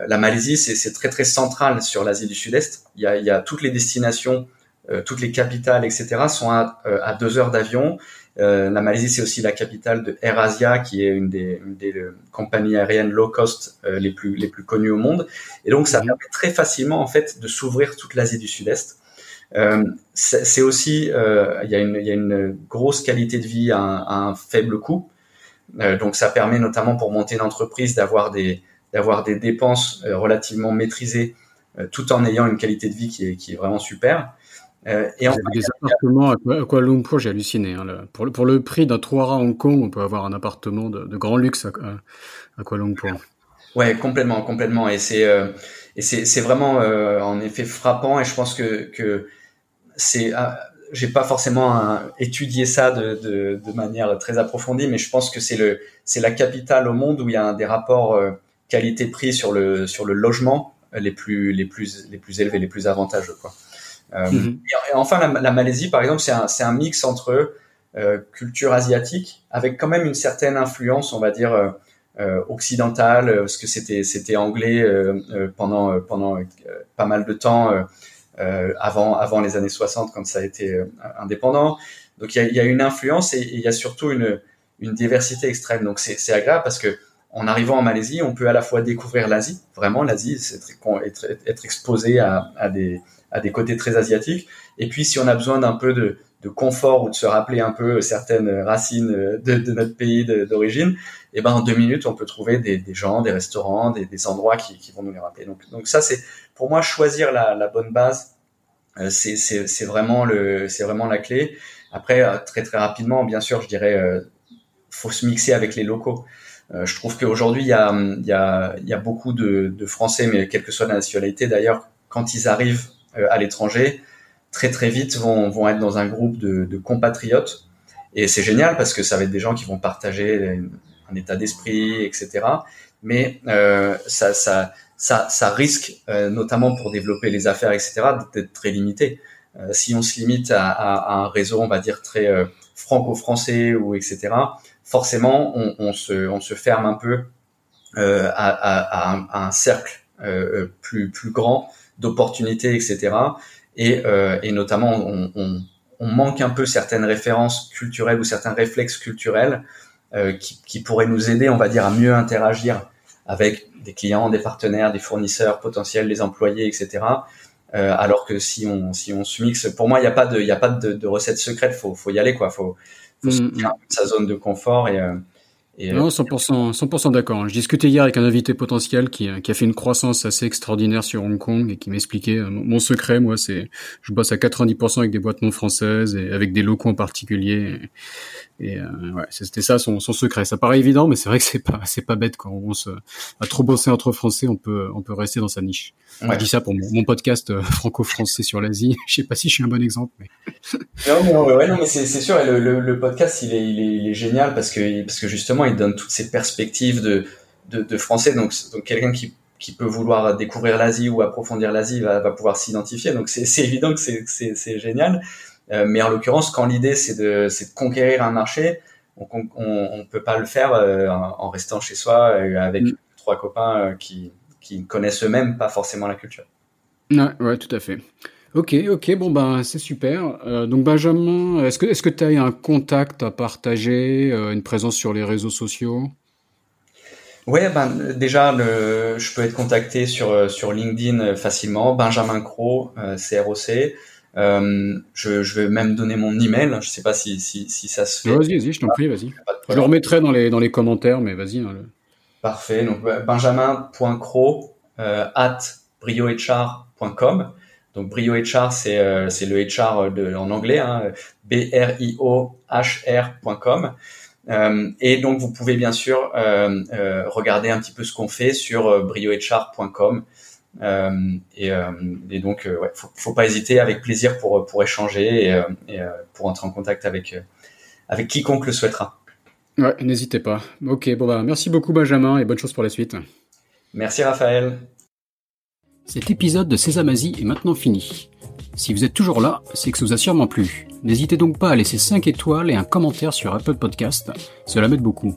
Euh, la Malaisie, c'est très très central sur l'Asie du Sud-Est. Il y a, il y a toutes les destinations, euh, toutes les capitales, etc. sont à, euh, à deux heures d'avion. la Malaisie, c'est aussi la capitale de AirAsia, qui est une des, une des compagnies aériennes low cost les plus les plus connues au monde. Et donc, ça mhm. permet très facilement en fait de s'ouvrir toute l'Asie du Sud-Est. Euh, c'est aussi, il, y a une, il y a une grosse qualité de vie à un, à un faible coût. Euh, donc, ça permet notamment pour monter une entreprise d'avoir des, d'avoir des dépenses euh, relativement maîtrisées euh, tout en ayant une qualité de vie qui est, qui est vraiment super. Euh, et enfin, des appartements à Kuala Lumpur, j'ai halluciné. Hein, pour, le, pour le prix d'un 3 à Hong Kong, on peut avoir un appartement de, de grand luxe à, à, Kuala Lumpur. Ouais, complètement, complètement. Et c'est euh, et c'est vraiment euh, en effet frappant. Et je pense que que c'est ah, j'ai pas forcément étudié ça de, de, de, manière très approfondie, mais je pense que c'est le c'est la capitale au monde où il y a des rapports qualité-prix sur le sur le logement les plus les plus les plus élevés, les plus avantageux quoi. Euh, mhm. et, enfin la, la, Malaisie par exemple c'est un c'est un mix entre euh, culture asiatique avec quand même une certaine influence on va dire euh, euh occidentale parce que c'était c'était anglais euh, euh, pendant pendant pas mal de temps avant avant les années 60 quand ça a été indépendant donc il y a, y a une influence et il y a surtout une une diversité extrême donc c'est c'est agréable parce que en arrivant en Malaisie, on peut à la fois découvrir l'Asie, vraiment l'Asie, c'est être, être, exposé à, des, côtés très asiatiques. Et puis, si on a besoin d'un peu de, confort ou de se rappeler un peu certaines racines de, notre pays d'origine, et eh ben en deux minutes, on peut trouver des, gens, des restaurants, des, endroits qui, vont nous les rappeler. Donc, ça, c'est pour moi choisir la, bonne base. Euh, c'est vraiment c'est vraiment la clé. Après, euh, très très rapidement, bien sûr, je dirais, euh, faut se mixer avec les locaux. Euh, je trouve qu'aujourd'hui, il y a, y, a, y a beaucoup de, de, Français, mais quelle que soit la nationalité d'ailleurs, quand ils arrivent euh, à l'étranger, très très vite vont, vont être dans un groupe de, de compatriotes. Et c'est génial parce que ça va être des gens qui vont partager un état d'esprit, etc. Mais euh, ça, ça, ça, ça risque, euh, notamment pour développer les affaires, etc., d'être très limité. Si on se limite à, à, à, un réseau, on va dire très franco-français ou etc., forcément, on, on, se, on se ferme un peu euh, à, à, à, un, cercle euh, plus, plus grand d'opportunités, etc. Et, euh, et notamment, on, on, on, manque un peu certaines références culturelles ou certains réflexes culturels euh, qui, qui pourraient nous aider, on va dire, à mieux interagir avec des clients, des partenaires, des fournisseurs potentiels, des employés, etc. Euh, alors que si on si on se mixe, pour moi il n'y a pas de a de, de recette secrète, faut faut y aller quoi, faut faut mm. sortir de sa zone de confort et, euh, et non, 100%, 100% d'accord. Je discutais hier avec un invité potentiel qui, qui, a fait une croissance assez extraordinaire sur Hong Kong et qui m'expliquait euh, mon, secret, moi, c'est je bosse à 90% avec des boîtes non françaises et avec des locaux en particulier. Et euh, ouais, c'était ça son, son, secret. Ça paraît évident, mais c'est vrai que c'est pas c'est pas bête quand on se à trop bosser entre Français, on peut on peut rester dans sa niche. Ouais. Je dis ça pour mon, mon podcast euh, franco-français sur l'Asie. je sais pas si je suis un bon exemple. Mais... non, mais, ouais, non, mais c'est sûr. Le, le, le, podcast, il est, il est, il est génial parce que parce que justement, il donne toutes ces perspectives de de, de français. Donc donc quelqu'un qui qui peut vouloir découvrir l'Asie ou approfondir l'Asie va, va pouvoir s'identifier. Donc c'est évident que c'est génial. Euh, mais en l'occurrence, quand l'idée c'est de, de conquérir un marché, on ne peut pas le faire euh, en restant chez soi euh, avec mm. trois copains qui, qui connaissent eux-mêmes pas forcément la culture. Ouais, ouais, tout à fait. Ok, ok, bon ben c'est super. Euh, donc Benjamin, est-ce que est-ce que tu as un contact à partager, euh, une présence sur les réseaux sociaux? Ouais, ben déjà, le, je peux être contacté sur sur LinkedIn facilement, Benjamin Cro, CROC. Euh, je, je, vais même donner mon email. Je sais pas si, si, si ça se fait. Vas-y, vas-y, je t'en prie, vas-y. Je le remettrai dans les, dans les commentaires, mais vas-y. Hein, Parfait. Donc, benjamin.cro euh, at briohr.com. Donc, briohr, c'est euh, c'est le HR de, en anglais, hein, B-R-I-O-H-R.com. Euh, et donc, vous pouvez bien sûr euh, regarder un petit peu ce qu'on fait sur briohr.com. Euh, et, euh, et, donc, euh, ouais, faut, faut pas hésiter, avec plaisir pour pour échanger et, et pour entrer en contact avec avec quiconque le souhaitera. Ouais, n'hésitez pas. Ok, bon bah merci beaucoup Benjamin et bonne chose pour la suite. Merci Raphaël. Cet épisode de Sésame Asie est maintenant fini. Si vous êtes toujours là, c'est que ça vous a sûrement plu. N'hésitez donc pas à laisser 5 étoiles et un commentaire sur Apple Podcast, cela m'aide beaucoup.